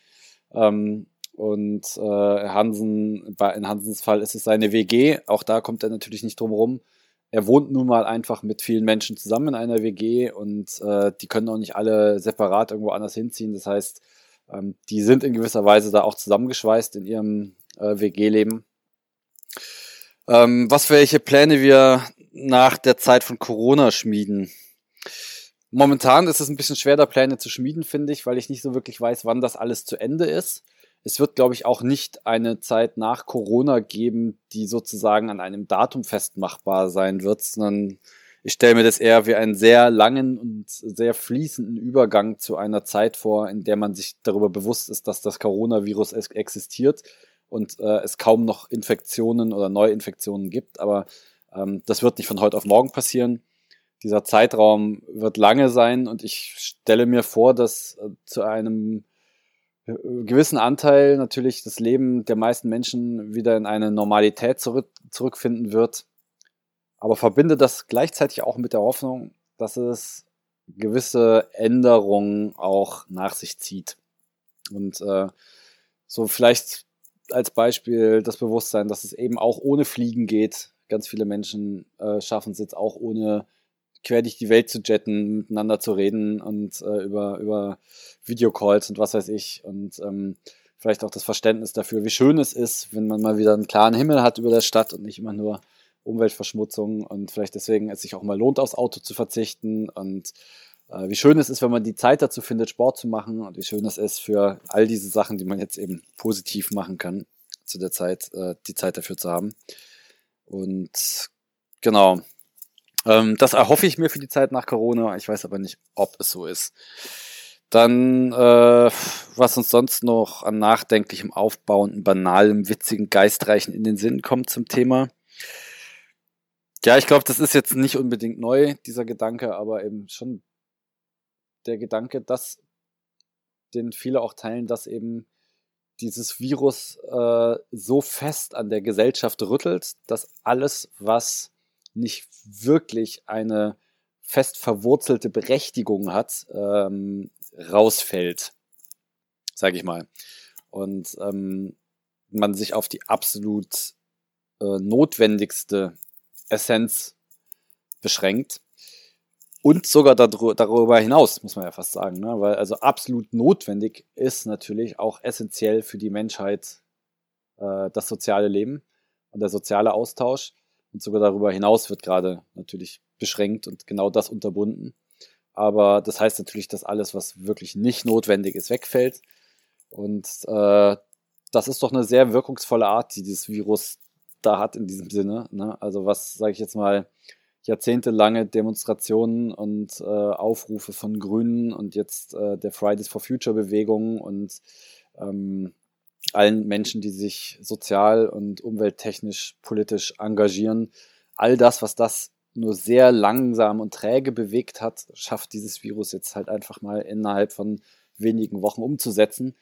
ähm, und äh, Hansen, bei, in Hansens Fall ist es seine WG. Auch da kommt er natürlich nicht drum rum. Er wohnt nun mal einfach mit vielen Menschen zusammen in einer WG und äh, die können auch nicht alle separat irgendwo anders hinziehen. Das heißt, ähm, die sind in gewisser Weise da auch zusammengeschweißt in ihrem äh, WG-Leben. Ähm, was welche Pläne wir nach der Zeit von Corona schmieden? Momentan ist es ein bisschen schwer, da Pläne zu schmieden, finde ich, weil ich nicht so wirklich weiß, wann das alles zu Ende ist. Es wird, glaube ich, auch nicht eine Zeit nach Corona geben, die sozusagen an einem Datum festmachbar sein wird, sondern ich stelle mir das eher wie einen sehr langen und sehr fließenden Übergang zu einer Zeit vor, in der man sich darüber bewusst ist, dass das Coronavirus existiert und äh, es kaum noch Infektionen oder Neuinfektionen gibt. Aber ähm, das wird nicht von heute auf morgen passieren dieser Zeitraum wird lange sein und ich stelle mir vor, dass äh, zu einem äh, gewissen Anteil natürlich das Leben der meisten Menschen wieder in eine Normalität zurück, zurückfinden wird. Aber verbinde das gleichzeitig auch mit der Hoffnung, dass es gewisse Änderungen auch nach sich zieht. Und äh, so vielleicht als Beispiel das Bewusstsein, dass es eben auch ohne Fliegen geht. Ganz viele Menschen äh, schaffen es jetzt auch ohne quer durch die Welt zu jetten, miteinander zu reden und äh, über, über Videocalls und was weiß ich. Und ähm, vielleicht auch das Verständnis dafür, wie schön es ist, wenn man mal wieder einen klaren Himmel hat über der Stadt und nicht immer nur Umweltverschmutzung und vielleicht deswegen es sich auch mal lohnt, aufs Auto zu verzichten und äh, wie schön es ist, wenn man die Zeit dazu findet, Sport zu machen und wie schön es ist für all diese Sachen, die man jetzt eben positiv machen kann, zu der Zeit, äh, die Zeit dafür zu haben. Und genau, ähm, das erhoffe ich mir für die Zeit nach Corona. Ich weiß aber nicht, ob es so ist. Dann, äh, was uns sonst noch an nachdenklichem, aufbauenden, banalem, witzigen, geistreichen in den Sinn kommt zum Thema. Ja, ich glaube, das ist jetzt nicht unbedingt neu, dieser Gedanke, aber eben schon der Gedanke, dass den viele auch teilen, dass eben dieses Virus äh, so fest an der Gesellschaft rüttelt, dass alles, was nicht wirklich eine fest verwurzelte Berechtigung hat, ähm, rausfällt, sage ich mal. Und ähm, man sich auf die absolut äh, notwendigste Essenz beschränkt. Und sogar darüber hinaus, muss man ja fast sagen. Ne? Weil also absolut notwendig ist natürlich auch essentiell für die Menschheit äh, das soziale Leben und der soziale Austausch. Und sogar darüber hinaus wird gerade natürlich beschränkt und genau das unterbunden. Aber das heißt natürlich, dass alles, was wirklich nicht notwendig ist, wegfällt. Und äh, das ist doch eine sehr wirkungsvolle Art, die dieses Virus da hat in diesem Sinne. Ne? Also was, sage ich jetzt mal, jahrzehntelange Demonstrationen und äh, Aufrufe von Grünen und jetzt äh, der Fridays for Future Bewegung und ähm, allen Menschen, die sich sozial und umwelttechnisch, politisch engagieren. All das, was das nur sehr langsam und träge bewegt hat, schafft dieses Virus jetzt halt einfach mal innerhalb von wenigen Wochen umzusetzen.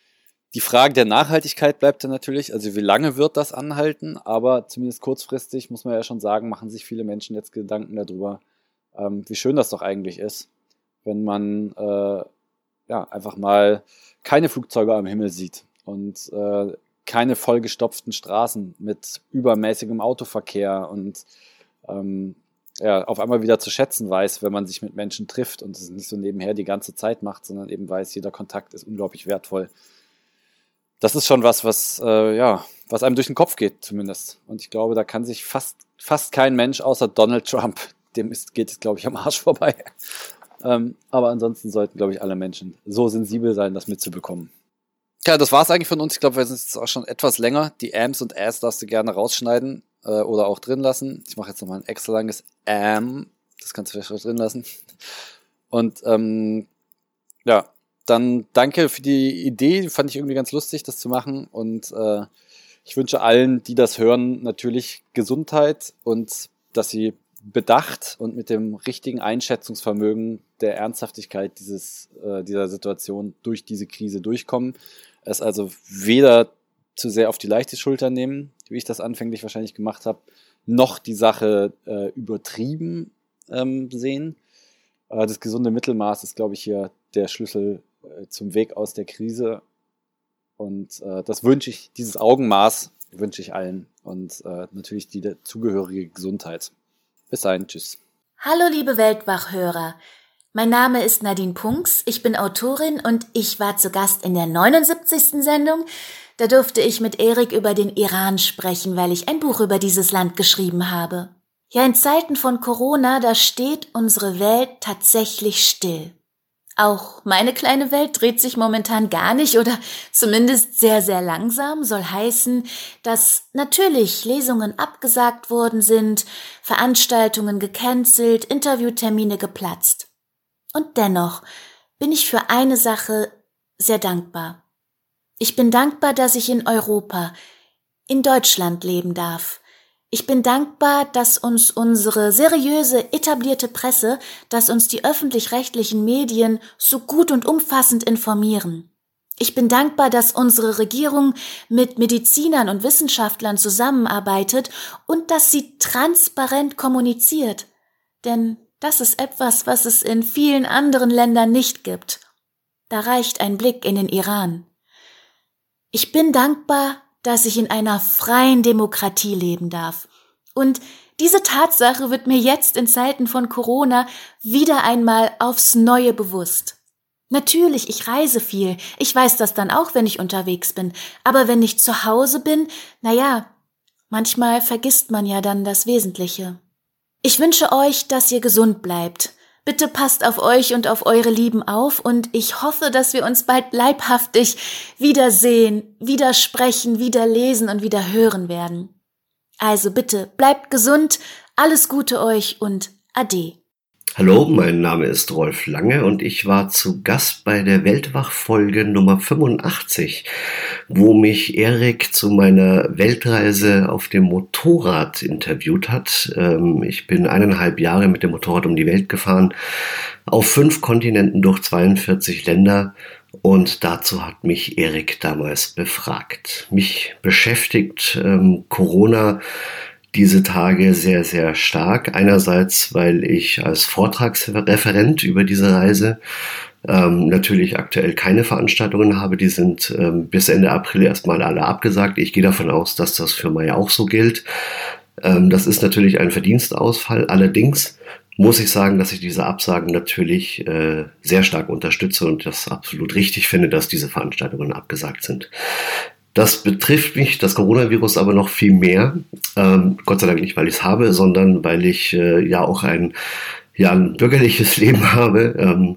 Die Frage der Nachhaltigkeit bleibt dann natürlich, also wie lange wird das anhalten, aber zumindest kurzfristig muss man ja schon sagen, machen sich viele Menschen jetzt Gedanken darüber, ähm, wie schön das doch eigentlich ist, wenn man äh, ja einfach mal keine Flugzeuge am Himmel sieht und äh, keine vollgestopften Straßen mit übermäßigem Autoverkehr und ähm, ja, auf einmal wieder zu schätzen weiß, wenn man sich mit Menschen trifft und es nicht so nebenher die ganze Zeit macht, sondern eben weiß, jeder Kontakt ist unglaublich wertvoll das ist schon was, was, äh, ja, was einem durch den Kopf geht, zumindest. Und ich glaube, da kann sich fast, fast kein Mensch außer Donald Trump, dem ist, geht es, glaube ich, am Arsch vorbei. ähm, aber ansonsten sollten, glaube ich, alle Menschen so sensibel sein, das mitzubekommen. Ja, das war's eigentlich von uns. Ich glaube, wir sind jetzt auch schon etwas länger. Die Ams und As darfst du gerne rausschneiden äh, oder auch drin lassen. Ich mache jetzt nochmal ein extra langes Am. Das kannst du vielleicht drin lassen. Und ähm, ja, dann danke für die Idee, fand ich irgendwie ganz lustig, das zu machen. Und äh, ich wünsche allen, die das hören, natürlich Gesundheit und dass sie bedacht und mit dem richtigen Einschätzungsvermögen der Ernsthaftigkeit dieses, äh, dieser Situation durch diese Krise durchkommen. Es also weder zu sehr auf die leichte Schulter nehmen, wie ich das anfänglich wahrscheinlich gemacht habe, noch die Sache äh, übertrieben ähm, sehen. Äh, das gesunde Mittelmaß ist, glaube ich, hier der Schlüssel zum Weg aus der Krise. Und äh, das wünsche ich, dieses Augenmaß wünsche ich allen und äh, natürlich die zugehörige Gesundheit. Bis dahin, tschüss. Hallo liebe Weltwachhörer. Mein Name ist Nadine Punks, ich bin Autorin und ich war zu Gast in der 79. Sendung. Da durfte ich mit Erik über den Iran sprechen, weil ich ein Buch über dieses Land geschrieben habe. Ja, in Zeiten von Corona, da steht unsere Welt tatsächlich still. Auch meine kleine Welt dreht sich momentan gar nicht oder zumindest sehr, sehr langsam, soll heißen, dass natürlich Lesungen abgesagt worden sind, Veranstaltungen gecancelt, Interviewtermine geplatzt. Und dennoch bin ich für eine Sache sehr dankbar. Ich bin dankbar, dass ich in Europa, in Deutschland leben darf. Ich bin dankbar, dass uns unsere seriöse, etablierte Presse, dass uns die öffentlich-rechtlichen Medien so gut und umfassend informieren. Ich bin dankbar, dass unsere Regierung mit Medizinern und Wissenschaftlern zusammenarbeitet und dass sie transparent kommuniziert. Denn das ist etwas, was es in vielen anderen Ländern nicht gibt. Da reicht ein Blick in den Iran. Ich bin dankbar, dass ich in einer freien Demokratie leben darf Und diese Tatsache wird mir jetzt in Zeiten von Corona wieder einmal aufs Neue bewusst. Natürlich, ich reise viel. Ich weiß das dann auch, wenn ich unterwegs bin. Aber wenn ich zu Hause bin, na ja, manchmal vergisst man ja dann das Wesentliche. Ich wünsche euch, dass ihr gesund bleibt. Bitte passt auf euch und auf eure Lieben auf und ich hoffe, dass wir uns bald leibhaftig wiedersehen, wieder sprechen, wieder lesen und wieder hören werden. Also bitte bleibt gesund, alles Gute euch und Ade. Hallo, mein Name ist Rolf Lange und ich war zu Gast bei der Weltwach-Folge Nummer 85, wo mich Erik zu meiner Weltreise auf dem Motorrad interviewt hat. Ähm, ich bin eineinhalb Jahre mit dem Motorrad um die Welt gefahren, auf fünf Kontinenten durch 42 Länder und dazu hat mich Erik damals befragt. Mich beschäftigt ähm, Corona diese Tage sehr, sehr stark. Einerseits, weil ich als Vortragsreferent über diese Reise ähm, natürlich aktuell keine Veranstaltungen habe. Die sind ähm, bis Ende April erstmal alle abgesagt. Ich gehe davon aus, dass das für Mai auch so gilt. Ähm, das ist natürlich ein Verdienstausfall. Allerdings muss ich sagen, dass ich diese Absagen natürlich äh, sehr stark unterstütze und das absolut richtig finde, dass diese Veranstaltungen abgesagt sind. Das betrifft mich, das Coronavirus, aber noch viel mehr. Ähm, Gott sei Dank nicht, weil ich es habe, sondern weil ich äh, ja auch ein, ja, ein bürgerliches Leben habe ähm,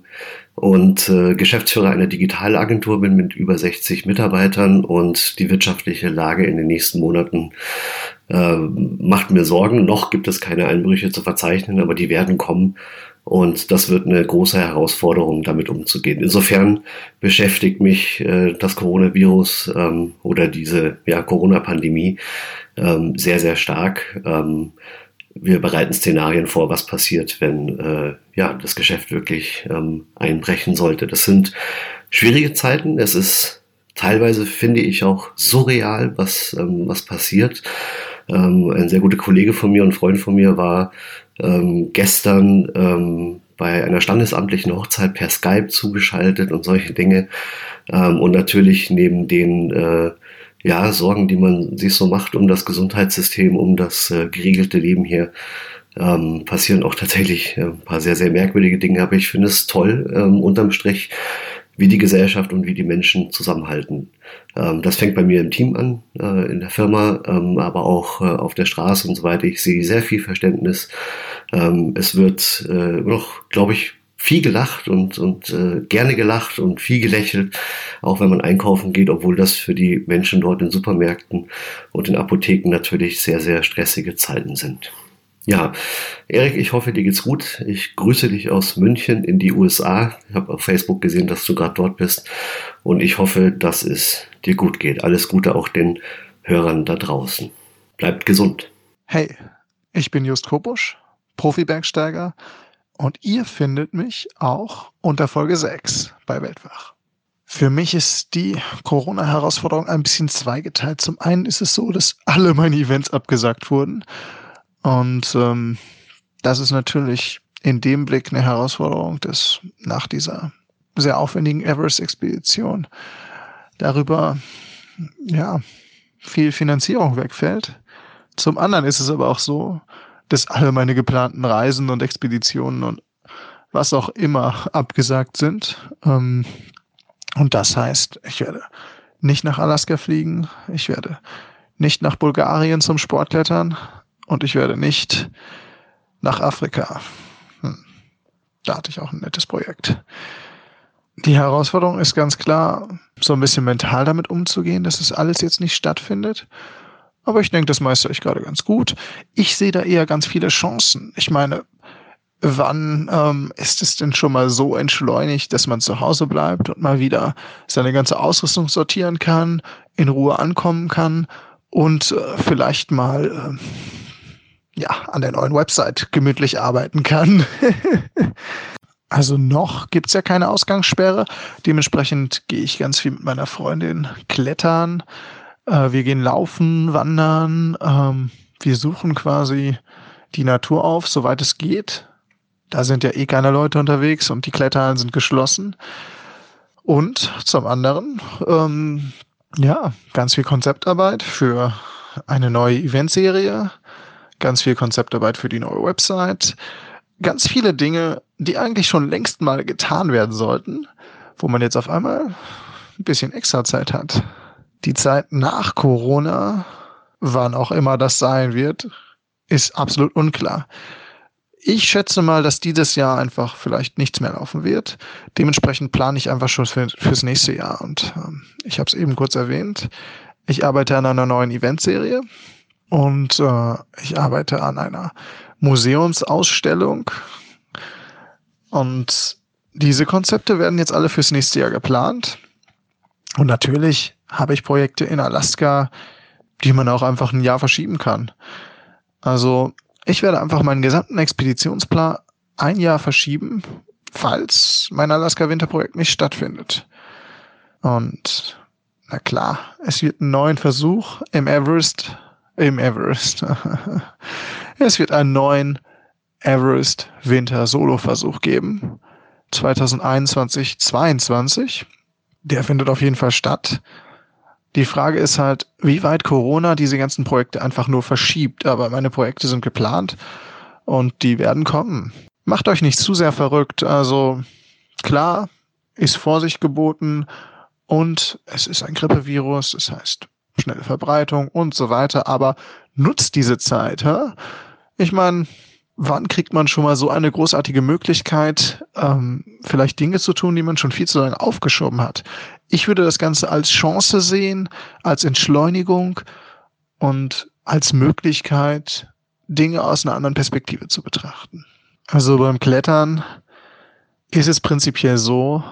und äh, Geschäftsführer einer Digitalagentur bin mit über 60 Mitarbeitern und die wirtschaftliche Lage in den nächsten Monaten äh, macht mir Sorgen. Noch gibt es keine Einbrüche zu verzeichnen, aber die werden kommen. Und das wird eine große Herausforderung, damit umzugehen. Insofern beschäftigt mich äh, das Coronavirus ähm, oder diese ja, Corona-Pandemie ähm, sehr, sehr stark. Ähm, wir bereiten Szenarien vor, was passiert, wenn äh, ja, das Geschäft wirklich ähm, einbrechen sollte. Das sind schwierige Zeiten. Es ist teilweise, finde ich, auch surreal, was, ähm, was passiert. Ähm, ein sehr guter Kollege von mir und Freund von mir war ähm, gestern ähm, bei einer standesamtlichen Hochzeit per Skype zugeschaltet und solche Dinge. Ähm, und natürlich neben den äh, ja, Sorgen, die man sich so macht um das Gesundheitssystem, um das äh, geregelte Leben hier, ähm, passieren auch tatsächlich äh, ein paar sehr, sehr merkwürdige Dinge. Aber ich finde es toll, ähm, unterm Strich, wie die Gesellschaft und wie die Menschen zusammenhalten. Ähm, das fängt bei mir im Team an, äh, in der Firma, ähm, aber auch äh, auf der Straße und so weiter. Ich sehe sehr viel Verständnis. Ähm, es wird äh, noch, glaube ich, viel gelacht und, und äh, gerne gelacht und viel gelächelt, auch wenn man einkaufen geht, obwohl das für die Menschen dort in Supermärkten und in Apotheken natürlich sehr, sehr stressige Zeiten sind. Ja, Erik, ich hoffe, dir geht's gut. Ich grüße dich aus München in die USA. Ich habe auf Facebook gesehen, dass du gerade dort bist. Und ich hoffe, dass es dir gut geht. Alles Gute auch den Hörern da draußen. Bleibt gesund. Hey, ich bin Just Kobusch, Profi-Bergsteiger. Und ihr findet mich auch unter Folge 6 bei Weltwach. Für mich ist die Corona-Herausforderung ein bisschen zweigeteilt. Zum einen ist es so, dass alle meine Events abgesagt wurden. Und ähm, das ist natürlich in dem Blick eine Herausforderung, dass nach dieser sehr aufwendigen Everest-Expedition darüber ja viel Finanzierung wegfällt. Zum anderen ist es aber auch so, dass alle meine geplanten Reisen und Expeditionen und was auch immer abgesagt sind. Ähm, und das heißt, ich werde nicht nach Alaska fliegen, ich werde nicht nach Bulgarien zum Sportklettern, und ich werde nicht nach Afrika. Hm. Da hatte ich auch ein nettes Projekt. Die Herausforderung ist ganz klar, so ein bisschen mental damit umzugehen, dass es alles jetzt nicht stattfindet. Aber ich denke, das meistere ich gerade ganz gut. Ich sehe da eher ganz viele Chancen. Ich meine, wann ähm, ist es denn schon mal so entschleunigt, dass man zu Hause bleibt und mal wieder seine ganze Ausrüstung sortieren kann, in Ruhe ankommen kann und äh, vielleicht mal äh, ja, an der neuen Website gemütlich arbeiten kann. also noch gibt's ja keine Ausgangssperre. Dementsprechend gehe ich ganz viel mit meiner Freundin klettern. Äh, wir gehen laufen, wandern. Ähm, wir suchen quasi die Natur auf, soweit es geht. Da sind ja eh keine Leute unterwegs und die Kletterhallen sind geschlossen. Und zum anderen, ähm, ja, ganz viel Konzeptarbeit für eine neue Eventserie ganz viel Konzeptarbeit für die neue Website, ganz viele Dinge, die eigentlich schon längst mal getan werden sollten, wo man jetzt auf einmal ein bisschen extra Zeit hat. Die Zeit nach Corona, wann auch immer das sein wird, ist absolut unklar. Ich schätze mal, dass dieses Jahr einfach vielleicht nichts mehr laufen wird. Dementsprechend plane ich einfach schon für, fürs nächste Jahr. Und ähm, ich habe es eben kurz erwähnt. Ich arbeite an einer neuen Eventserie und äh, ich arbeite an einer Museumsausstellung. Und diese Konzepte werden jetzt alle fürs nächste Jahr geplant. Und natürlich habe ich Projekte in Alaska, die man auch einfach ein Jahr verschieben kann. Also ich werde einfach meinen gesamten Expeditionsplan ein Jahr verschieben, falls mein Alaska-Winterprojekt nicht stattfindet. Und na klar, es wird einen neuen Versuch im Everest, im Everest. es wird einen neuen Everest Winter Solo-Versuch geben. 2021, 22. Der findet auf jeden Fall statt. Die Frage ist halt, wie weit Corona diese ganzen Projekte einfach nur verschiebt. Aber meine Projekte sind geplant und die werden kommen. Macht euch nicht zu sehr verrückt. Also klar, ist Vorsicht geboten und es ist ein Grippevirus, das heißt schnelle Verbreitung und so weiter. Aber nutzt diese Zeit. Hä? Ich meine, wann kriegt man schon mal so eine großartige Möglichkeit, ähm, vielleicht Dinge zu tun, die man schon viel zu lange aufgeschoben hat? Ich würde das Ganze als Chance sehen, als Entschleunigung und als Möglichkeit, Dinge aus einer anderen Perspektive zu betrachten. Also beim Klettern ist es prinzipiell so,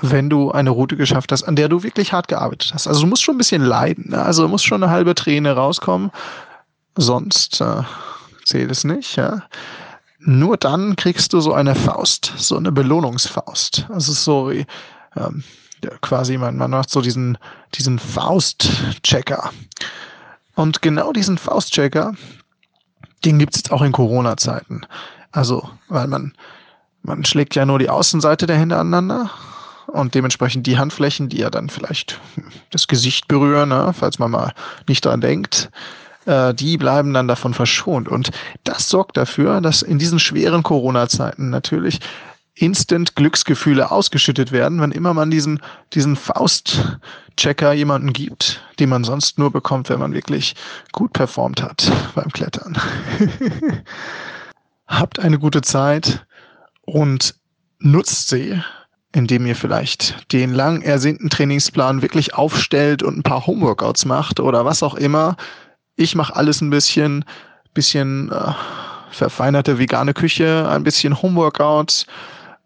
wenn du eine Route geschafft hast, an der du wirklich hart gearbeitet hast. Also du musst schon ein bisschen leiden. Ne? Also muss schon eine halbe Träne rauskommen. Sonst äh, zählt es nicht. Ja? Nur dann kriegst du so eine Faust, so eine Belohnungsfaust. Also so ähm, quasi, man, man macht so diesen, diesen Faust-Checker. Und genau diesen Faust-Checker, den gibt's jetzt auch in Corona-Zeiten. Also, weil man, man schlägt ja nur die Außenseite der Hände aneinander und dementsprechend die Handflächen, die ja dann vielleicht das Gesicht berühren, ne, falls man mal nicht dran denkt, äh, die bleiben dann davon verschont. Und das sorgt dafür, dass in diesen schweren Corona-Zeiten natürlich instant Glücksgefühle ausgeschüttet werden, wenn immer man diesen, diesen Faust-Checker jemanden gibt, den man sonst nur bekommt, wenn man wirklich gut performt hat beim Klettern. Habt eine gute Zeit und nutzt sie, indem ihr vielleicht den lang ersehnten Trainingsplan wirklich aufstellt und ein paar Homeworkouts macht oder was auch immer. Ich mache alles ein bisschen, bisschen äh, verfeinerte vegane Küche, ein bisschen Homeworkouts,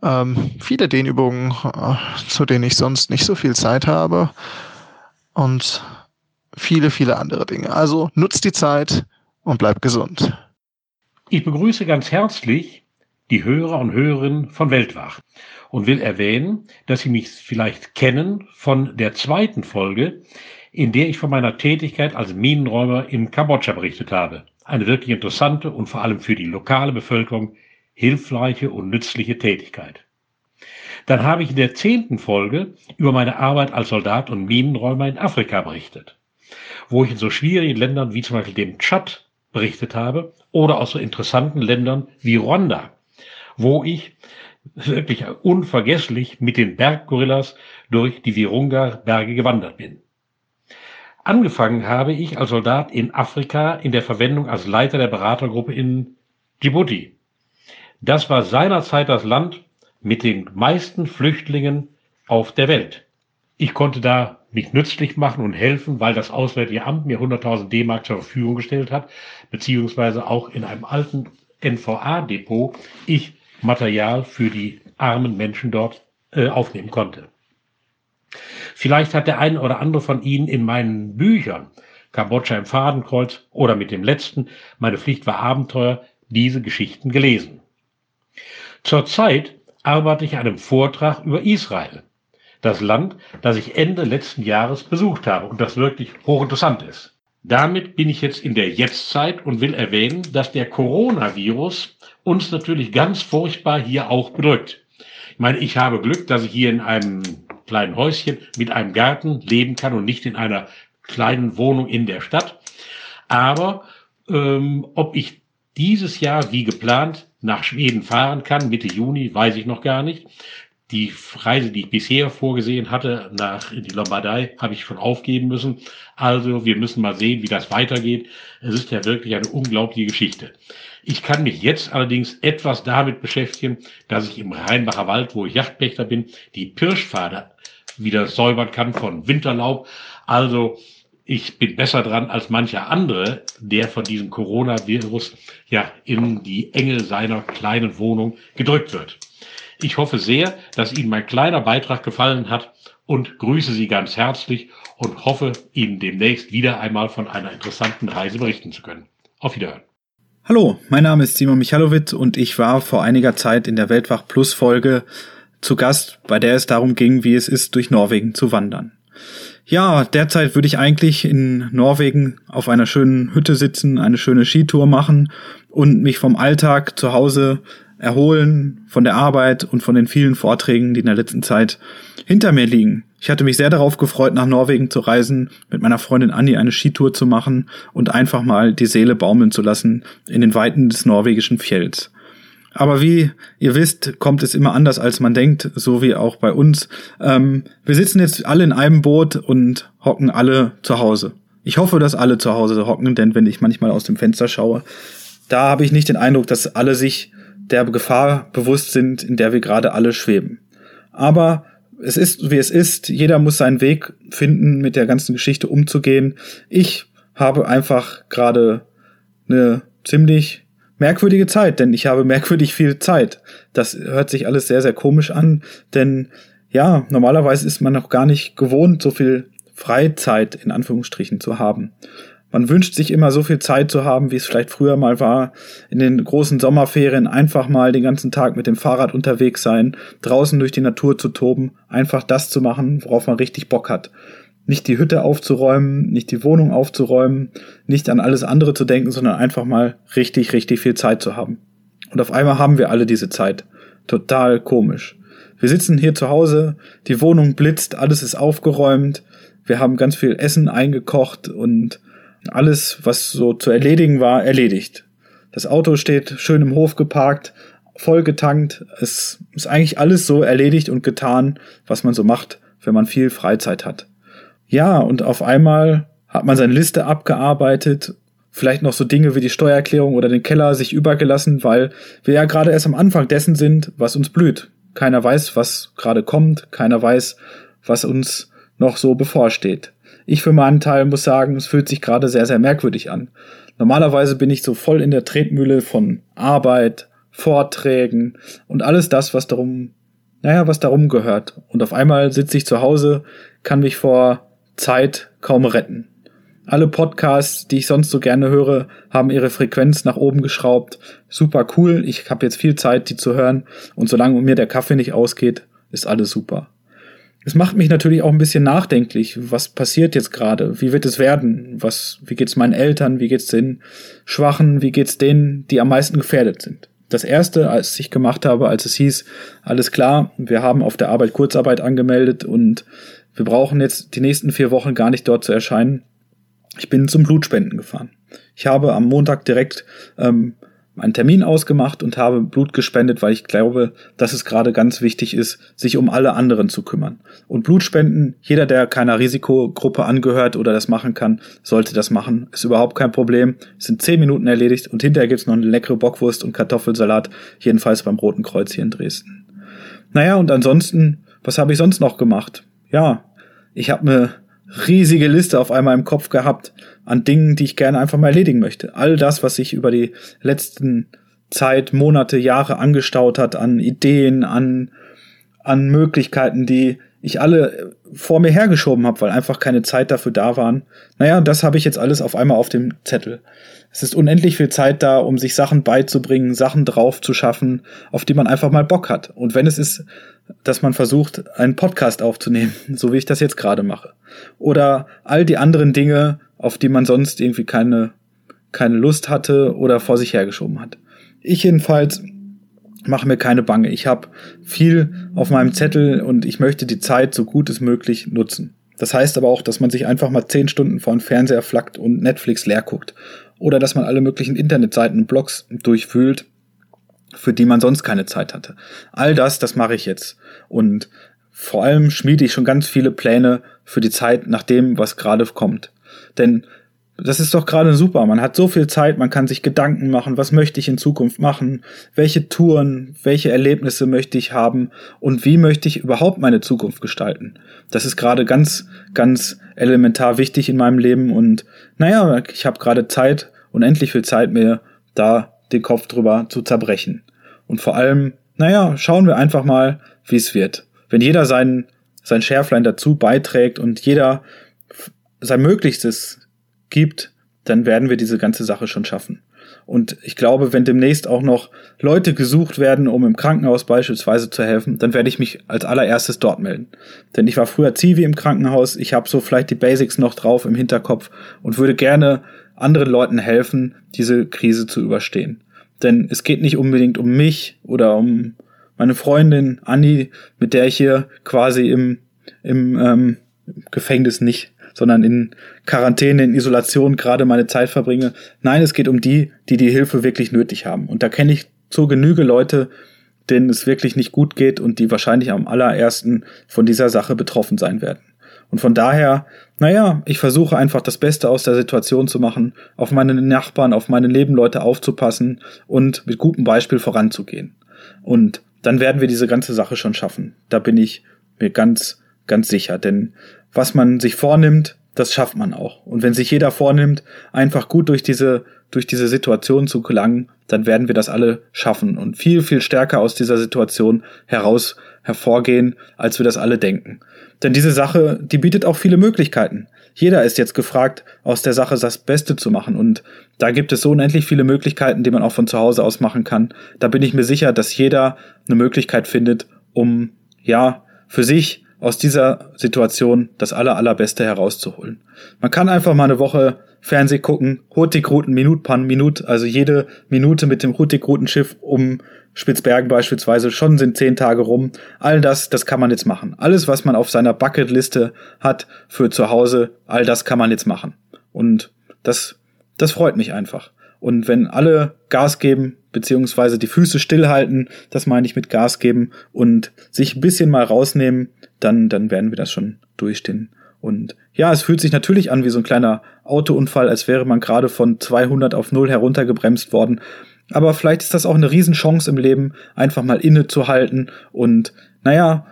ähm, viele Dehnübungen, äh, zu denen ich sonst nicht so viel Zeit habe und viele, viele andere Dinge. Also nutzt die Zeit und bleibt gesund. Ich begrüße ganz herzlich die Hörer und Hörerinnen von Weltwach und will erwähnen, dass Sie mich vielleicht kennen von der zweiten Folge, in der ich von meiner Tätigkeit als Minenräumer in Kambodscha berichtet habe. Eine wirklich interessante und vor allem für die lokale Bevölkerung hilfreiche und nützliche Tätigkeit. Dann habe ich in der zehnten Folge über meine Arbeit als Soldat und Minenräumer in Afrika berichtet, wo ich in so schwierigen Ländern wie zum Beispiel dem Tschad berichtet habe oder aus so interessanten Ländern wie Rwanda, wo ich wirklich unvergesslich mit den Berggorillas durch die Virunga-Berge gewandert bin. Angefangen habe ich als Soldat in Afrika in der Verwendung als Leiter der Beratergruppe in Djibouti. Das war seinerzeit das Land mit den meisten Flüchtlingen auf der Welt. Ich konnte da mich nützlich machen und helfen, weil das Auswärtige Amt mir 100.000 D-Mark zur Verfügung gestellt hat, beziehungsweise auch in einem alten NVA-Depot ich Material für die armen Menschen dort äh, aufnehmen konnte. Vielleicht hat der eine oder andere von Ihnen in meinen Büchern Kambodscha im Fadenkreuz oder mit dem letzten Meine Pflicht war Abenteuer diese Geschichten gelesen. Zurzeit arbeite ich an einem Vortrag über Israel, das Land, das ich Ende letzten Jahres besucht habe und das wirklich hochinteressant ist. Damit bin ich jetzt in der Jetztzeit und will erwähnen, dass der Coronavirus uns natürlich ganz furchtbar hier auch bedrückt. Ich meine, ich habe Glück, dass ich hier in einem kleinen Häuschen mit einem Garten leben kann und nicht in einer kleinen Wohnung in der Stadt. Aber ähm, ob ich dieses Jahr wie geplant nach Schweden fahren kann. Mitte Juni weiß ich noch gar nicht. Die Reise, die ich bisher vorgesehen hatte, nach in die Lombardei, habe ich schon aufgeben müssen. Also wir müssen mal sehen, wie das weitergeht. Es ist ja wirklich eine unglaubliche Geschichte. Ich kann mich jetzt allerdings etwas damit beschäftigen, dass ich im Rheinbacher Wald, wo ich Yachtpächter bin, die Pirschpfade wieder säubern kann von Winterlaub. Also ich bin besser dran als mancher andere, der von diesem Coronavirus ja in die Enge seiner kleinen Wohnung gedrückt wird. Ich hoffe sehr, dass Ihnen mein kleiner Beitrag gefallen hat und grüße Sie ganz herzlich und hoffe, Ihnen demnächst wieder einmal von einer interessanten Reise berichten zu können. Auf Wiederhören. Hallo, mein Name ist Simon Michalowitz und ich war vor einiger Zeit in der Weltwach Plus Folge zu Gast, bei der es darum ging, wie es ist, durch Norwegen zu wandern. Ja, derzeit würde ich eigentlich in Norwegen auf einer schönen Hütte sitzen, eine schöne Skitour machen und mich vom Alltag zu Hause erholen von der Arbeit und von den vielen Vorträgen, die in der letzten Zeit hinter mir liegen. Ich hatte mich sehr darauf gefreut, nach Norwegen zu reisen, mit meiner Freundin Annie eine Skitour zu machen und einfach mal die Seele baumeln zu lassen in den Weiten des norwegischen Fjells. Aber wie ihr wisst, kommt es immer anders, als man denkt, so wie auch bei uns. Ähm, wir sitzen jetzt alle in einem Boot und hocken alle zu Hause. Ich hoffe, dass alle zu Hause hocken, denn wenn ich manchmal aus dem Fenster schaue, da habe ich nicht den Eindruck, dass alle sich der Gefahr bewusst sind, in der wir gerade alle schweben. Aber es ist, wie es ist. Jeder muss seinen Weg finden, mit der ganzen Geschichte umzugehen. Ich habe einfach gerade eine ziemlich merkwürdige Zeit, denn ich habe merkwürdig viel Zeit. Das hört sich alles sehr, sehr komisch an, denn ja, normalerweise ist man noch gar nicht gewohnt, so viel Freizeit in Anführungsstrichen zu haben. Man wünscht sich immer so viel Zeit zu haben, wie es vielleicht früher mal war, in den großen Sommerferien einfach mal den ganzen Tag mit dem Fahrrad unterwegs sein, draußen durch die Natur zu toben, einfach das zu machen, worauf man richtig Bock hat. Nicht die Hütte aufzuräumen, nicht die Wohnung aufzuräumen, nicht an alles andere zu denken, sondern einfach mal richtig, richtig viel Zeit zu haben. Und auf einmal haben wir alle diese Zeit. Total komisch. Wir sitzen hier zu Hause, die Wohnung blitzt, alles ist aufgeräumt, wir haben ganz viel Essen eingekocht und alles, was so zu erledigen war, erledigt. Das Auto steht schön im Hof geparkt, voll getankt. Es ist eigentlich alles so erledigt und getan, was man so macht, wenn man viel Freizeit hat. Ja, und auf einmal hat man seine Liste abgearbeitet, vielleicht noch so Dinge wie die Steuererklärung oder den Keller sich übergelassen, weil wir ja gerade erst am Anfang dessen sind, was uns blüht. Keiner weiß, was gerade kommt, keiner weiß, was uns noch so bevorsteht. Ich für meinen Teil muss sagen, es fühlt sich gerade sehr, sehr merkwürdig an. Normalerweise bin ich so voll in der Tretmühle von Arbeit, Vorträgen und alles das, was darum, naja, was darum gehört. Und auf einmal sitze ich zu Hause, kann mich vor Zeit kaum retten. Alle Podcasts, die ich sonst so gerne höre, haben ihre Frequenz nach oben geschraubt. Super cool, ich habe jetzt viel Zeit, die zu hören. Und solange mir der Kaffee nicht ausgeht, ist alles super. Es macht mich natürlich auch ein bisschen nachdenklich. Was passiert jetzt gerade? Wie wird es werden? Was, wie geht's meinen Eltern? Wie geht's den Schwachen? Wie geht's denen, die am meisten gefährdet sind? Das erste, als ich gemacht habe, als es hieß, alles klar, wir haben auf der Arbeit Kurzarbeit angemeldet und wir brauchen jetzt die nächsten vier Wochen gar nicht dort zu erscheinen. Ich bin zum Blutspenden gefahren. Ich habe am Montag direkt ähm, einen Termin ausgemacht und habe Blut gespendet, weil ich glaube, dass es gerade ganz wichtig ist, sich um alle anderen zu kümmern. Und Blutspenden, jeder, der keiner Risikogruppe angehört oder das machen kann, sollte das machen. Ist überhaupt kein Problem. Sind zehn Minuten erledigt und hinterher gibt's noch eine leckere Bockwurst und Kartoffelsalat, jedenfalls beim Roten Kreuz hier in Dresden. Naja, und ansonsten, was habe ich sonst noch gemacht? Ja, ich habe eine riesige Liste auf einmal im Kopf gehabt an Dingen, die ich gerne einfach mal erledigen möchte. All das, was sich über die letzten Zeit, Monate, Jahre angestaut hat, an Ideen, an, an Möglichkeiten, die ich alle vor mir hergeschoben habe, weil einfach keine Zeit dafür da waren. Naja, das habe ich jetzt alles auf einmal auf dem Zettel. Es ist unendlich viel Zeit da, um sich Sachen beizubringen, Sachen drauf zu schaffen, auf die man einfach mal Bock hat. Und wenn es ist, dass man versucht, einen Podcast aufzunehmen, so wie ich das jetzt gerade mache. Oder all die anderen Dinge, auf die man sonst irgendwie keine, keine Lust hatte oder vor sich hergeschoben hat. Ich jedenfalls mache mir keine Bange. Ich habe viel auf meinem Zettel und ich möchte die Zeit so gut es möglich nutzen. Das heißt aber auch, dass man sich einfach mal zehn Stunden vor den Fernseher flackt und Netflix leer guckt. oder dass man alle möglichen Internetseiten und Blogs durchfühlt, für die man sonst keine Zeit hatte. All das, das mache ich jetzt. Und vor allem schmiede ich schon ganz viele Pläne für die Zeit nach dem, was gerade kommt. Denn das ist doch gerade super. Man hat so viel Zeit, man kann sich Gedanken machen, was möchte ich in Zukunft machen, welche Touren, welche Erlebnisse möchte ich haben und wie möchte ich überhaupt meine Zukunft gestalten. Das ist gerade ganz, ganz elementar wichtig in meinem Leben und naja, ich habe gerade Zeit, unendlich viel Zeit, mir da den Kopf drüber zu zerbrechen. Und vor allem, naja, schauen wir einfach mal, wie es wird. Wenn jeder sein, sein Schärflein dazu beiträgt und jeder sein Möglichstes gibt, dann werden wir diese ganze Sache schon schaffen. Und ich glaube, wenn demnächst auch noch Leute gesucht werden, um im Krankenhaus beispielsweise zu helfen, dann werde ich mich als allererstes dort melden. Denn ich war früher Zivi im Krankenhaus, ich habe so vielleicht die Basics noch drauf im Hinterkopf und würde gerne anderen Leuten helfen, diese Krise zu überstehen. Denn es geht nicht unbedingt um mich oder um meine Freundin Anni, mit der ich hier quasi im, im ähm, Gefängnis nicht sondern in Quarantäne, in Isolation gerade meine Zeit verbringe. Nein, es geht um die, die die Hilfe wirklich nötig haben. Und da kenne ich zur Genüge Leute, denen es wirklich nicht gut geht und die wahrscheinlich am allerersten von dieser Sache betroffen sein werden. Und von daher, naja, ich versuche einfach das Beste aus der Situation zu machen, auf meine Nachbarn, auf meine Nebenleute aufzupassen und mit gutem Beispiel voranzugehen. Und dann werden wir diese ganze Sache schon schaffen. Da bin ich mir ganz, ganz sicher. Denn was man sich vornimmt, das schafft man auch. Und wenn sich jeder vornimmt, einfach gut durch diese, durch diese Situation zu gelangen, dann werden wir das alle schaffen und viel, viel stärker aus dieser Situation heraus hervorgehen, als wir das alle denken. Denn diese Sache, die bietet auch viele Möglichkeiten. Jeder ist jetzt gefragt, aus der Sache das Beste zu machen. Und da gibt es so unendlich viele Möglichkeiten, die man auch von zu Hause aus machen kann. Da bin ich mir sicher, dass jeder eine Möglichkeit findet, um, ja, für sich aus dieser Situation das aller, allerbeste herauszuholen. Man kann einfach mal eine Woche Fernseh gucken, Hurtigruten Minut pan Minut, also jede Minute mit dem Hurtigrutenschiff um Spitzbergen beispielsweise, schon sind zehn Tage rum. All das, das kann man jetzt machen. Alles, was man auf seiner Bucketliste hat für zu Hause, all das kann man jetzt machen. Und das, das freut mich einfach. Und wenn alle Gas geben, beziehungsweise die Füße stillhalten, das meine ich mit Gas geben und sich ein bisschen mal rausnehmen, dann, dann werden wir das schon durchstehen. Und ja, es fühlt sich natürlich an wie so ein kleiner Autounfall, als wäre man gerade von 200 auf 0 heruntergebremst worden. Aber vielleicht ist das auch eine Riesenchance im Leben, einfach mal innezuhalten und, naja,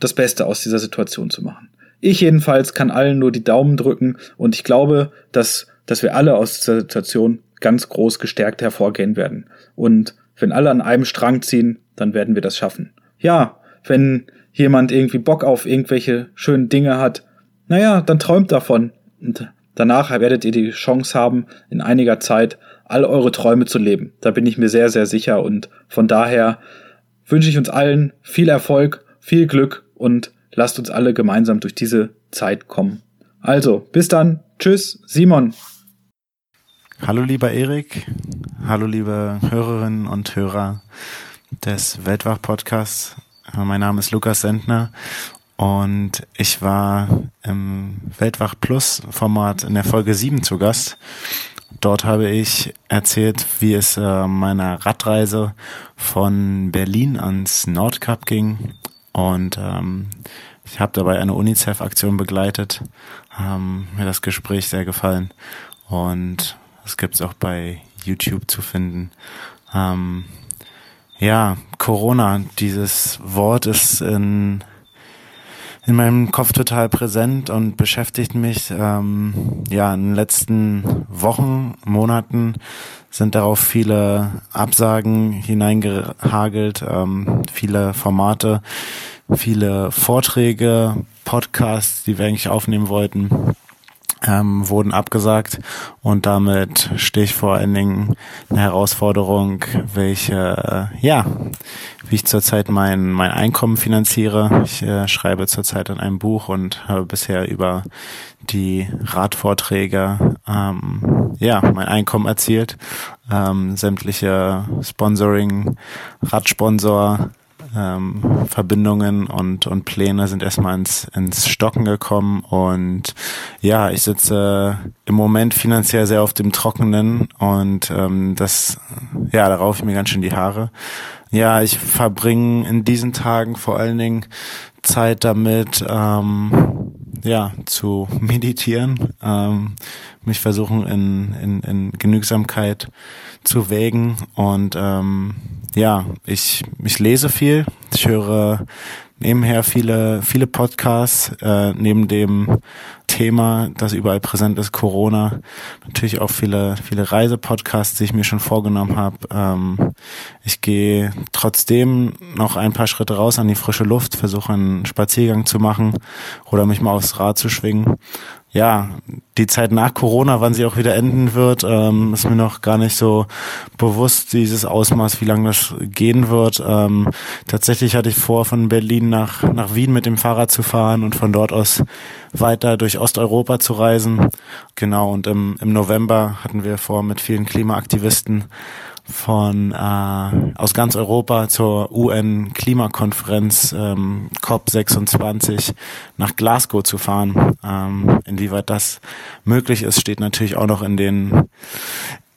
das Beste aus dieser Situation zu machen. Ich jedenfalls kann allen nur die Daumen drücken und ich glaube, dass, dass wir alle aus dieser Situation ganz groß gestärkt hervorgehen werden. Und wenn alle an einem Strang ziehen, dann werden wir das schaffen. Ja, wenn jemand irgendwie Bock auf irgendwelche schönen Dinge hat, naja, dann träumt davon. Und danach werdet ihr die Chance haben, in einiger Zeit all eure Träume zu leben. Da bin ich mir sehr, sehr sicher. Und von daher wünsche ich uns allen viel Erfolg, viel Glück und lasst uns alle gemeinsam durch diese Zeit kommen. Also, bis dann. Tschüss, Simon. Hallo lieber Erik, hallo liebe Hörerinnen und Hörer des Weltwach-Podcasts. Mein Name ist Lukas Sentner und ich war im Weltwach Plus Format in der Folge 7 zu Gast. Dort habe ich erzählt, wie es äh, meiner Radreise von Berlin ans Nordkap ging und ähm, ich habe dabei eine UNICEF-Aktion begleitet. Ähm, mir das Gespräch sehr gefallen und es gibt es auch bei YouTube zu finden. Ähm, ja, Corona, dieses Wort ist in, in meinem Kopf total präsent und beschäftigt mich. Ähm, ja, in den letzten Wochen, Monaten sind darauf viele Absagen hineingehagelt, ähm, viele Formate, viele Vorträge, Podcasts, die wir eigentlich aufnehmen wollten ähm, wurden abgesagt und damit stehe ich vor allen Dingen eine Herausforderung, welche, äh, ja, wie ich zurzeit mein, mein Einkommen finanziere. Ich äh, schreibe zurzeit an einem Buch und habe bisher über die Radvorträge, ähm, ja, mein Einkommen erzielt. Ähm, sämtliche Sponsoring, Radsponsor, ähm, Verbindungen und, und Pläne sind erstmal ins, ins Stocken gekommen und ja, ich sitze im Moment finanziell sehr auf dem Trockenen und ähm, das, ja, da raufe ich mir ganz schön die Haare. Ja, ich verbringe in diesen Tagen vor allen Dingen Zeit damit, ähm, ja, zu meditieren, ähm, mich versuchen in, in, in Genügsamkeit zu wägen. Und ähm, ja, ich, ich lese viel, ich höre nebenher viele, viele Podcasts, äh, neben dem Thema, das überall präsent ist, Corona, natürlich auch viele, viele Reisepodcasts, die ich mir schon vorgenommen habe. Ähm, ich gehe trotzdem noch ein paar Schritte raus an die frische Luft, versuche einen Spaziergang zu machen oder mich mal aufs Rad zu schwingen ja, die Zeit nach Corona, wann sie auch wieder enden wird, ähm, ist mir noch gar nicht so bewusst, dieses Ausmaß, wie lange das gehen wird. Ähm, tatsächlich hatte ich vor, von Berlin nach, nach Wien mit dem Fahrrad zu fahren und von dort aus weiter durch Osteuropa zu reisen. Genau, und im, im November hatten wir vor, mit vielen Klimaaktivisten von äh, aus ganz Europa zur UN-Klimakonferenz ähm, COP26 nach Glasgow zu fahren. Ähm, inwieweit das möglich ist, steht natürlich auch noch in den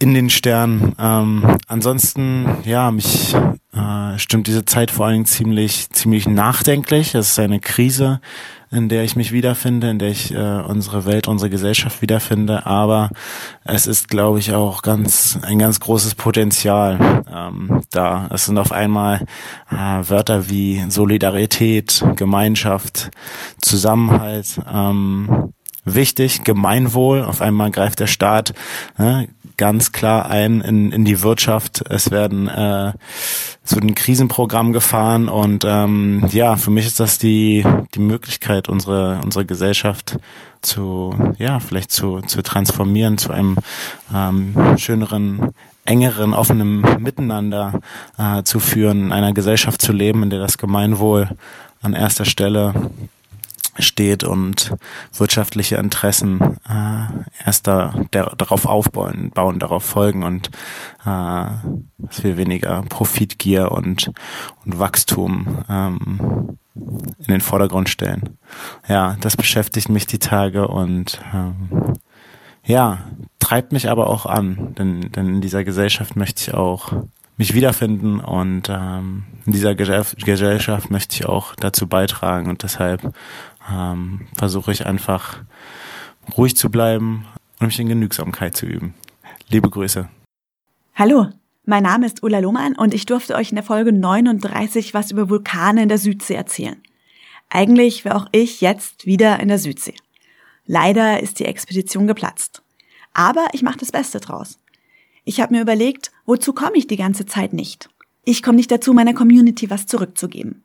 in den Sternen. Ähm, ansonsten, ja, mich äh, stimmt diese Zeit vor allen Dingen ziemlich, ziemlich nachdenklich. Es ist eine Krise, in der ich mich wiederfinde, in der ich äh, unsere Welt, unsere Gesellschaft wiederfinde. Aber es ist, glaube ich, auch ganz ein ganz großes Potenzial ähm, da. Es sind auf einmal äh, Wörter wie Solidarität, Gemeinschaft, Zusammenhalt. Ähm, wichtig, Gemeinwohl. Auf einmal greift der Staat ne, ganz klar ein in, in die Wirtschaft. Es werden äh, so ein Krisenprogramm gefahren und ähm, ja, für mich ist das die die Möglichkeit, unsere unsere Gesellschaft zu ja vielleicht zu zu transformieren zu einem ähm, schöneren engeren, offenen Miteinander äh, zu führen, in einer Gesellschaft zu leben, in der das Gemeinwohl an erster Stelle steht und wirtschaftliche Interessen äh, erst da, der, darauf aufbauen, bauen, darauf folgen und äh, wir weniger Profitgier und, und Wachstum ähm, in den Vordergrund stellen. Ja, das beschäftigt mich die Tage und ähm, ja, treibt mich aber auch an, denn, denn in dieser Gesellschaft möchte ich auch mich wiederfinden und ähm, in dieser Gesellschaft möchte ich auch dazu beitragen und deshalb ähm, versuche ich einfach ruhig zu bleiben und mich in Genügsamkeit zu üben. Liebe Grüße. Hallo, mein Name ist Ulla Lohmann und ich durfte euch in der Folge 39 was über Vulkane in der Südsee erzählen. Eigentlich wäre auch ich jetzt wieder in der Südsee. Leider ist die Expedition geplatzt. Aber ich mache das Beste draus. Ich habe mir überlegt, wozu komme ich die ganze Zeit nicht? Ich komme nicht dazu, meiner Community was zurückzugeben.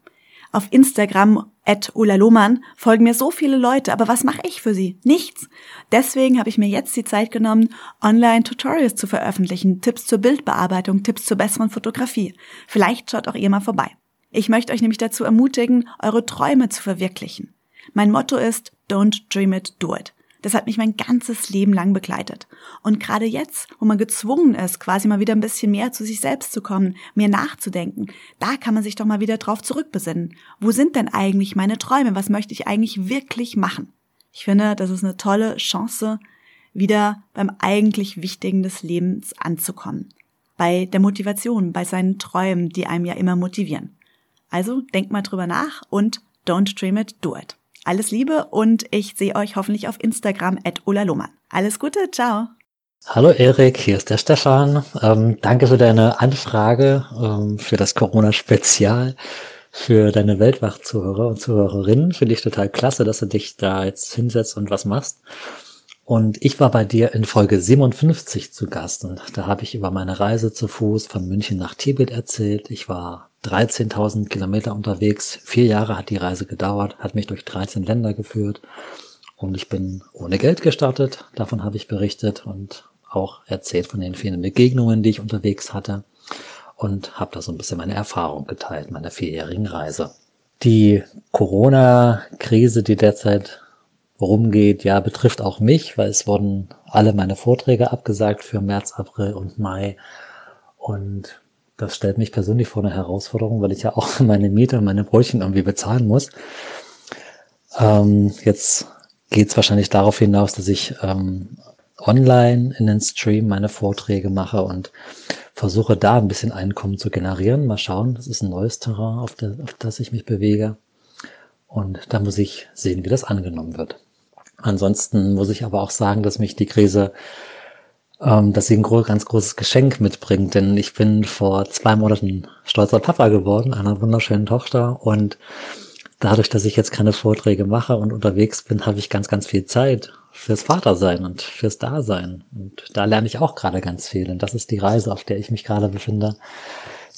Auf Instagram at Lohmann folgen mir so viele Leute, aber was mache ich für sie? Nichts. Deswegen habe ich mir jetzt die Zeit genommen, Online-Tutorials zu veröffentlichen, Tipps zur Bildbearbeitung, Tipps zur besseren Fotografie. Vielleicht schaut auch ihr mal vorbei. Ich möchte euch nämlich dazu ermutigen, eure Träume zu verwirklichen. Mein Motto ist Don't dream it, do it. Das hat mich mein ganzes Leben lang begleitet. Und gerade jetzt, wo man gezwungen ist, quasi mal wieder ein bisschen mehr zu sich selbst zu kommen, mehr nachzudenken, da kann man sich doch mal wieder drauf zurückbesinnen. Wo sind denn eigentlich meine Träume? Was möchte ich eigentlich wirklich machen? Ich finde, das ist eine tolle Chance, wieder beim eigentlich Wichtigen des Lebens anzukommen. Bei der Motivation, bei seinen Träumen, die einem ja immer motivieren. Also denkt mal drüber nach und don't dream it, do it. Alles Liebe und ich sehe euch hoffentlich auf Instagram at Ulla Alles Gute, ciao. Hallo Erik, hier ist der Stefan. Ähm, danke für deine Anfrage, ähm, für das Corona-Spezial, für deine Weltwach-Zuhörer und Zuhörerinnen. Finde ich total klasse, dass du dich da jetzt hinsetzt und was machst. Und ich war bei dir in Folge 57 zu Gast und da habe ich über meine Reise zu Fuß von München nach Tibet erzählt. Ich war 13.000 Kilometer unterwegs. Vier Jahre hat die Reise gedauert, hat mich durch 13 Länder geführt und ich bin ohne Geld gestartet. Davon habe ich berichtet und auch erzählt von den vielen Begegnungen, die ich unterwegs hatte und habe da so ein bisschen meine Erfahrung geteilt, meiner vierjährigen Reise. Die Corona-Krise, die derzeit rumgeht, ja, betrifft auch mich, weil es wurden alle meine Vorträge abgesagt für März, April und Mai. Und das stellt mich persönlich vor eine Herausforderung, weil ich ja auch meine Miete und meine Brötchen irgendwie bezahlen muss. Ähm, jetzt geht es wahrscheinlich darauf hinaus, dass ich ähm, online in den Stream meine Vorträge mache und versuche da ein bisschen Einkommen zu generieren. Mal schauen, das ist ein neues Terrain, auf, der, auf das ich mich bewege. Und da muss ich sehen, wie das angenommen wird. Ansonsten muss ich aber auch sagen, dass mich die Krise, ähm, dass sie ein gro ganz großes Geschenk mitbringt, denn ich bin vor zwei Monaten stolzer Papa geworden, einer wunderschönen Tochter und dadurch, dass ich jetzt keine Vorträge mache und unterwegs bin, habe ich ganz, ganz viel Zeit fürs Vatersein und fürs Dasein. Und da lerne ich auch gerade ganz viel. Und das ist die Reise, auf der ich mich gerade befinde.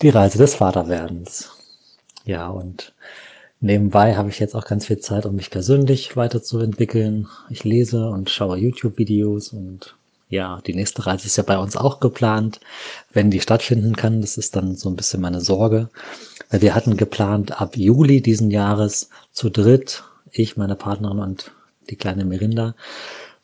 Die Reise des Vaterwerdens. Ja, und nebenbei habe ich jetzt auch ganz viel Zeit, um mich persönlich weiterzuentwickeln. Ich lese und schaue YouTube-Videos und ja, die nächste Reise ist ja bei uns auch geplant, wenn die stattfinden kann. Das ist dann so ein bisschen meine Sorge. Wir hatten geplant, ab Juli diesen Jahres zu dritt, ich, meine Partnerin und die kleine Merinda,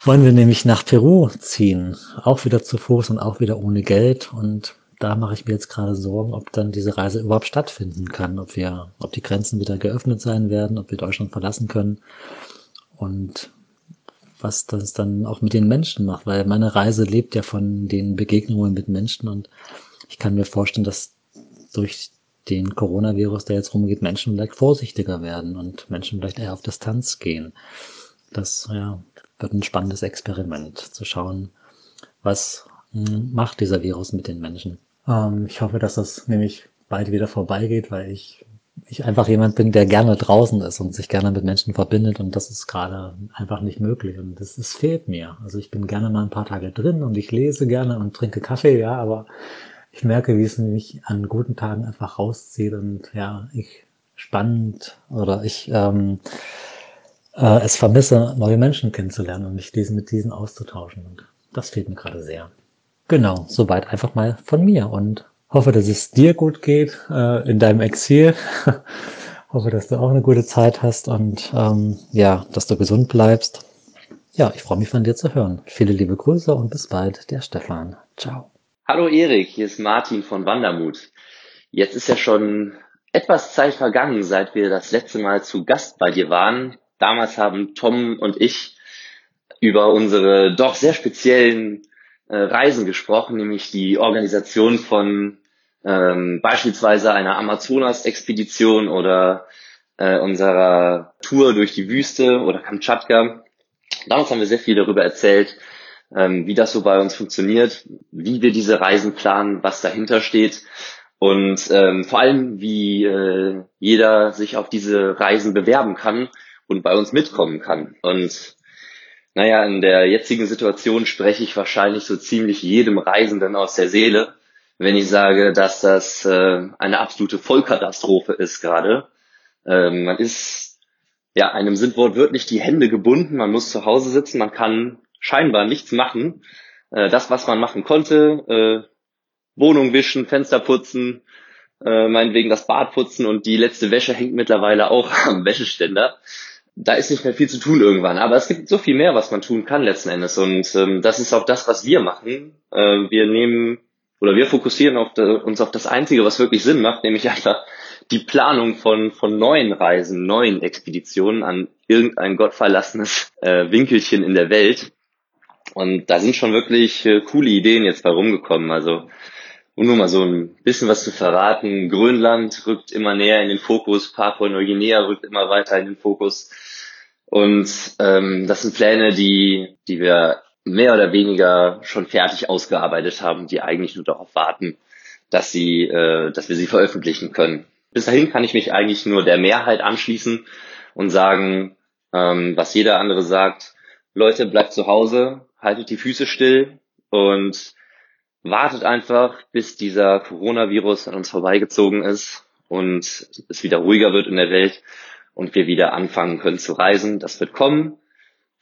wollen wir nämlich nach Peru ziehen. Auch wieder zu Fuß und auch wieder ohne Geld. Und da mache ich mir jetzt gerade Sorgen, ob dann diese Reise überhaupt stattfinden kann, ob wir, ob die Grenzen wieder geöffnet sein werden, ob wir Deutschland verlassen können. Und was das dann auch mit den Menschen macht, weil meine Reise lebt ja von den Begegnungen mit Menschen und ich kann mir vorstellen, dass durch den Coronavirus, der jetzt rumgeht, Menschen vielleicht vorsichtiger werden und Menschen vielleicht eher auf Distanz gehen. Das ja, wird ein spannendes Experiment, zu schauen, was hm, macht dieser Virus mit den Menschen. Ähm, ich hoffe, dass das nämlich bald wieder vorbeigeht, weil ich ich einfach jemand bin, der gerne draußen ist und sich gerne mit Menschen verbindet und das ist gerade einfach nicht möglich und das, das fehlt mir. Also ich bin gerne mal ein paar Tage drin und ich lese gerne und trinke Kaffee, ja, aber ich merke, wie es mich an guten Tagen einfach rauszieht und ja, ich spannend oder ich ähm, äh, es vermisse, neue Menschen kennenzulernen und mich diesen, mit diesen auszutauschen und das fehlt mir gerade sehr. Genau, soweit einfach mal von mir und Hoffe, dass es dir gut geht äh, in deinem Exil. Hoffe, dass du auch eine gute Zeit hast und ähm, ja, dass du gesund bleibst. Ja, ich freue mich von dir zu hören. Viele liebe Grüße und bis bald, der Stefan. Ciao. Hallo Erik, hier ist Martin von Wandermut. Jetzt ist ja schon etwas Zeit vergangen, seit wir das letzte Mal zu Gast bei dir waren. Damals haben Tom und ich über unsere doch sehr speziellen äh, Reisen gesprochen, nämlich die Organisation von ähm, beispielsweise einer Amazonas-Expedition oder äh, unserer Tour durch die Wüste oder Kamtschatka. Damals haben wir sehr viel darüber erzählt, ähm, wie das so bei uns funktioniert, wie wir diese Reisen planen, was dahinter steht und ähm, vor allem, wie äh, jeder sich auf diese Reisen bewerben kann und bei uns mitkommen kann. Und naja, in der jetzigen Situation spreche ich wahrscheinlich so ziemlich jedem Reisenden aus der Seele, wenn ich sage, dass das äh, eine absolute Vollkatastrophe ist gerade. Ähm, man ist ja einem sind wortwörtlich die Hände gebunden, man muss zu Hause sitzen, man kann scheinbar nichts machen. Äh, das, was man machen konnte, äh, Wohnung wischen, Fenster putzen, äh, meinetwegen das Bad putzen und die letzte Wäsche hängt mittlerweile auch am Wäscheständer. Da ist nicht mehr viel zu tun irgendwann. Aber es gibt so viel mehr, was man tun kann letzten Endes. Und ähm, das ist auch das, was wir machen. Äh, wir nehmen oder wir fokussieren auf de, uns auf das Einzige, was wirklich Sinn macht, nämlich einfach die Planung von, von neuen Reisen, neuen Expeditionen an irgendein gottverlassenes äh, Winkelchen in der Welt. Und da sind schon wirklich äh, coole Ideen jetzt bei rumgekommen. Also, um nur mal so ein bisschen was zu verraten, Grönland rückt immer näher in den Fokus, Papua-Neuguinea rückt immer weiter in den Fokus. Und ähm, das sind Pläne, die, die wir mehr oder weniger schon fertig ausgearbeitet haben, die eigentlich nur darauf warten, dass sie, äh, dass wir sie veröffentlichen können. Bis dahin kann ich mich eigentlich nur der Mehrheit anschließen und sagen, ähm, was jeder andere sagt. Leute, bleibt zu Hause, haltet die Füße still und wartet einfach, bis dieser Coronavirus an uns vorbeigezogen ist und es wieder ruhiger wird in der Welt und wir wieder anfangen können zu reisen. Das wird kommen.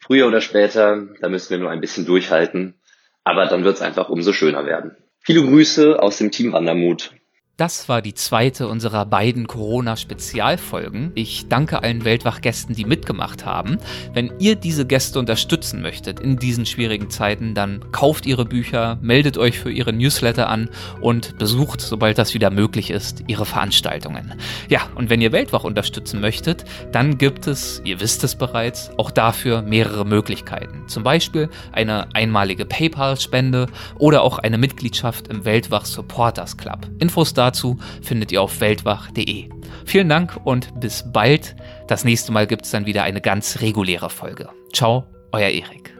Früher oder später, da müssen wir nur ein bisschen durchhalten. Aber dann wird es einfach umso schöner werden. Viele Grüße aus dem Team Wandermut. Das war die zweite unserer beiden Corona-Spezialfolgen. Ich danke allen Weltwach-Gästen, die mitgemacht haben. Wenn ihr diese Gäste unterstützen möchtet in diesen schwierigen Zeiten, dann kauft ihre Bücher, meldet euch für ihre Newsletter an und besucht, sobald das wieder möglich ist, ihre Veranstaltungen. Ja, und wenn ihr Weltwach unterstützen möchtet, dann gibt es, ihr wisst es bereits, auch dafür mehrere Möglichkeiten. Zum Beispiel eine einmalige PayPal-Spende oder auch eine Mitgliedschaft im Weltwach Supporters Club. Infos dazu dazu findet ihr auf weltwach.de. Vielen Dank und bis bald. Das nächste Mal gibt es dann wieder eine ganz reguläre Folge. Ciao, euer Erik.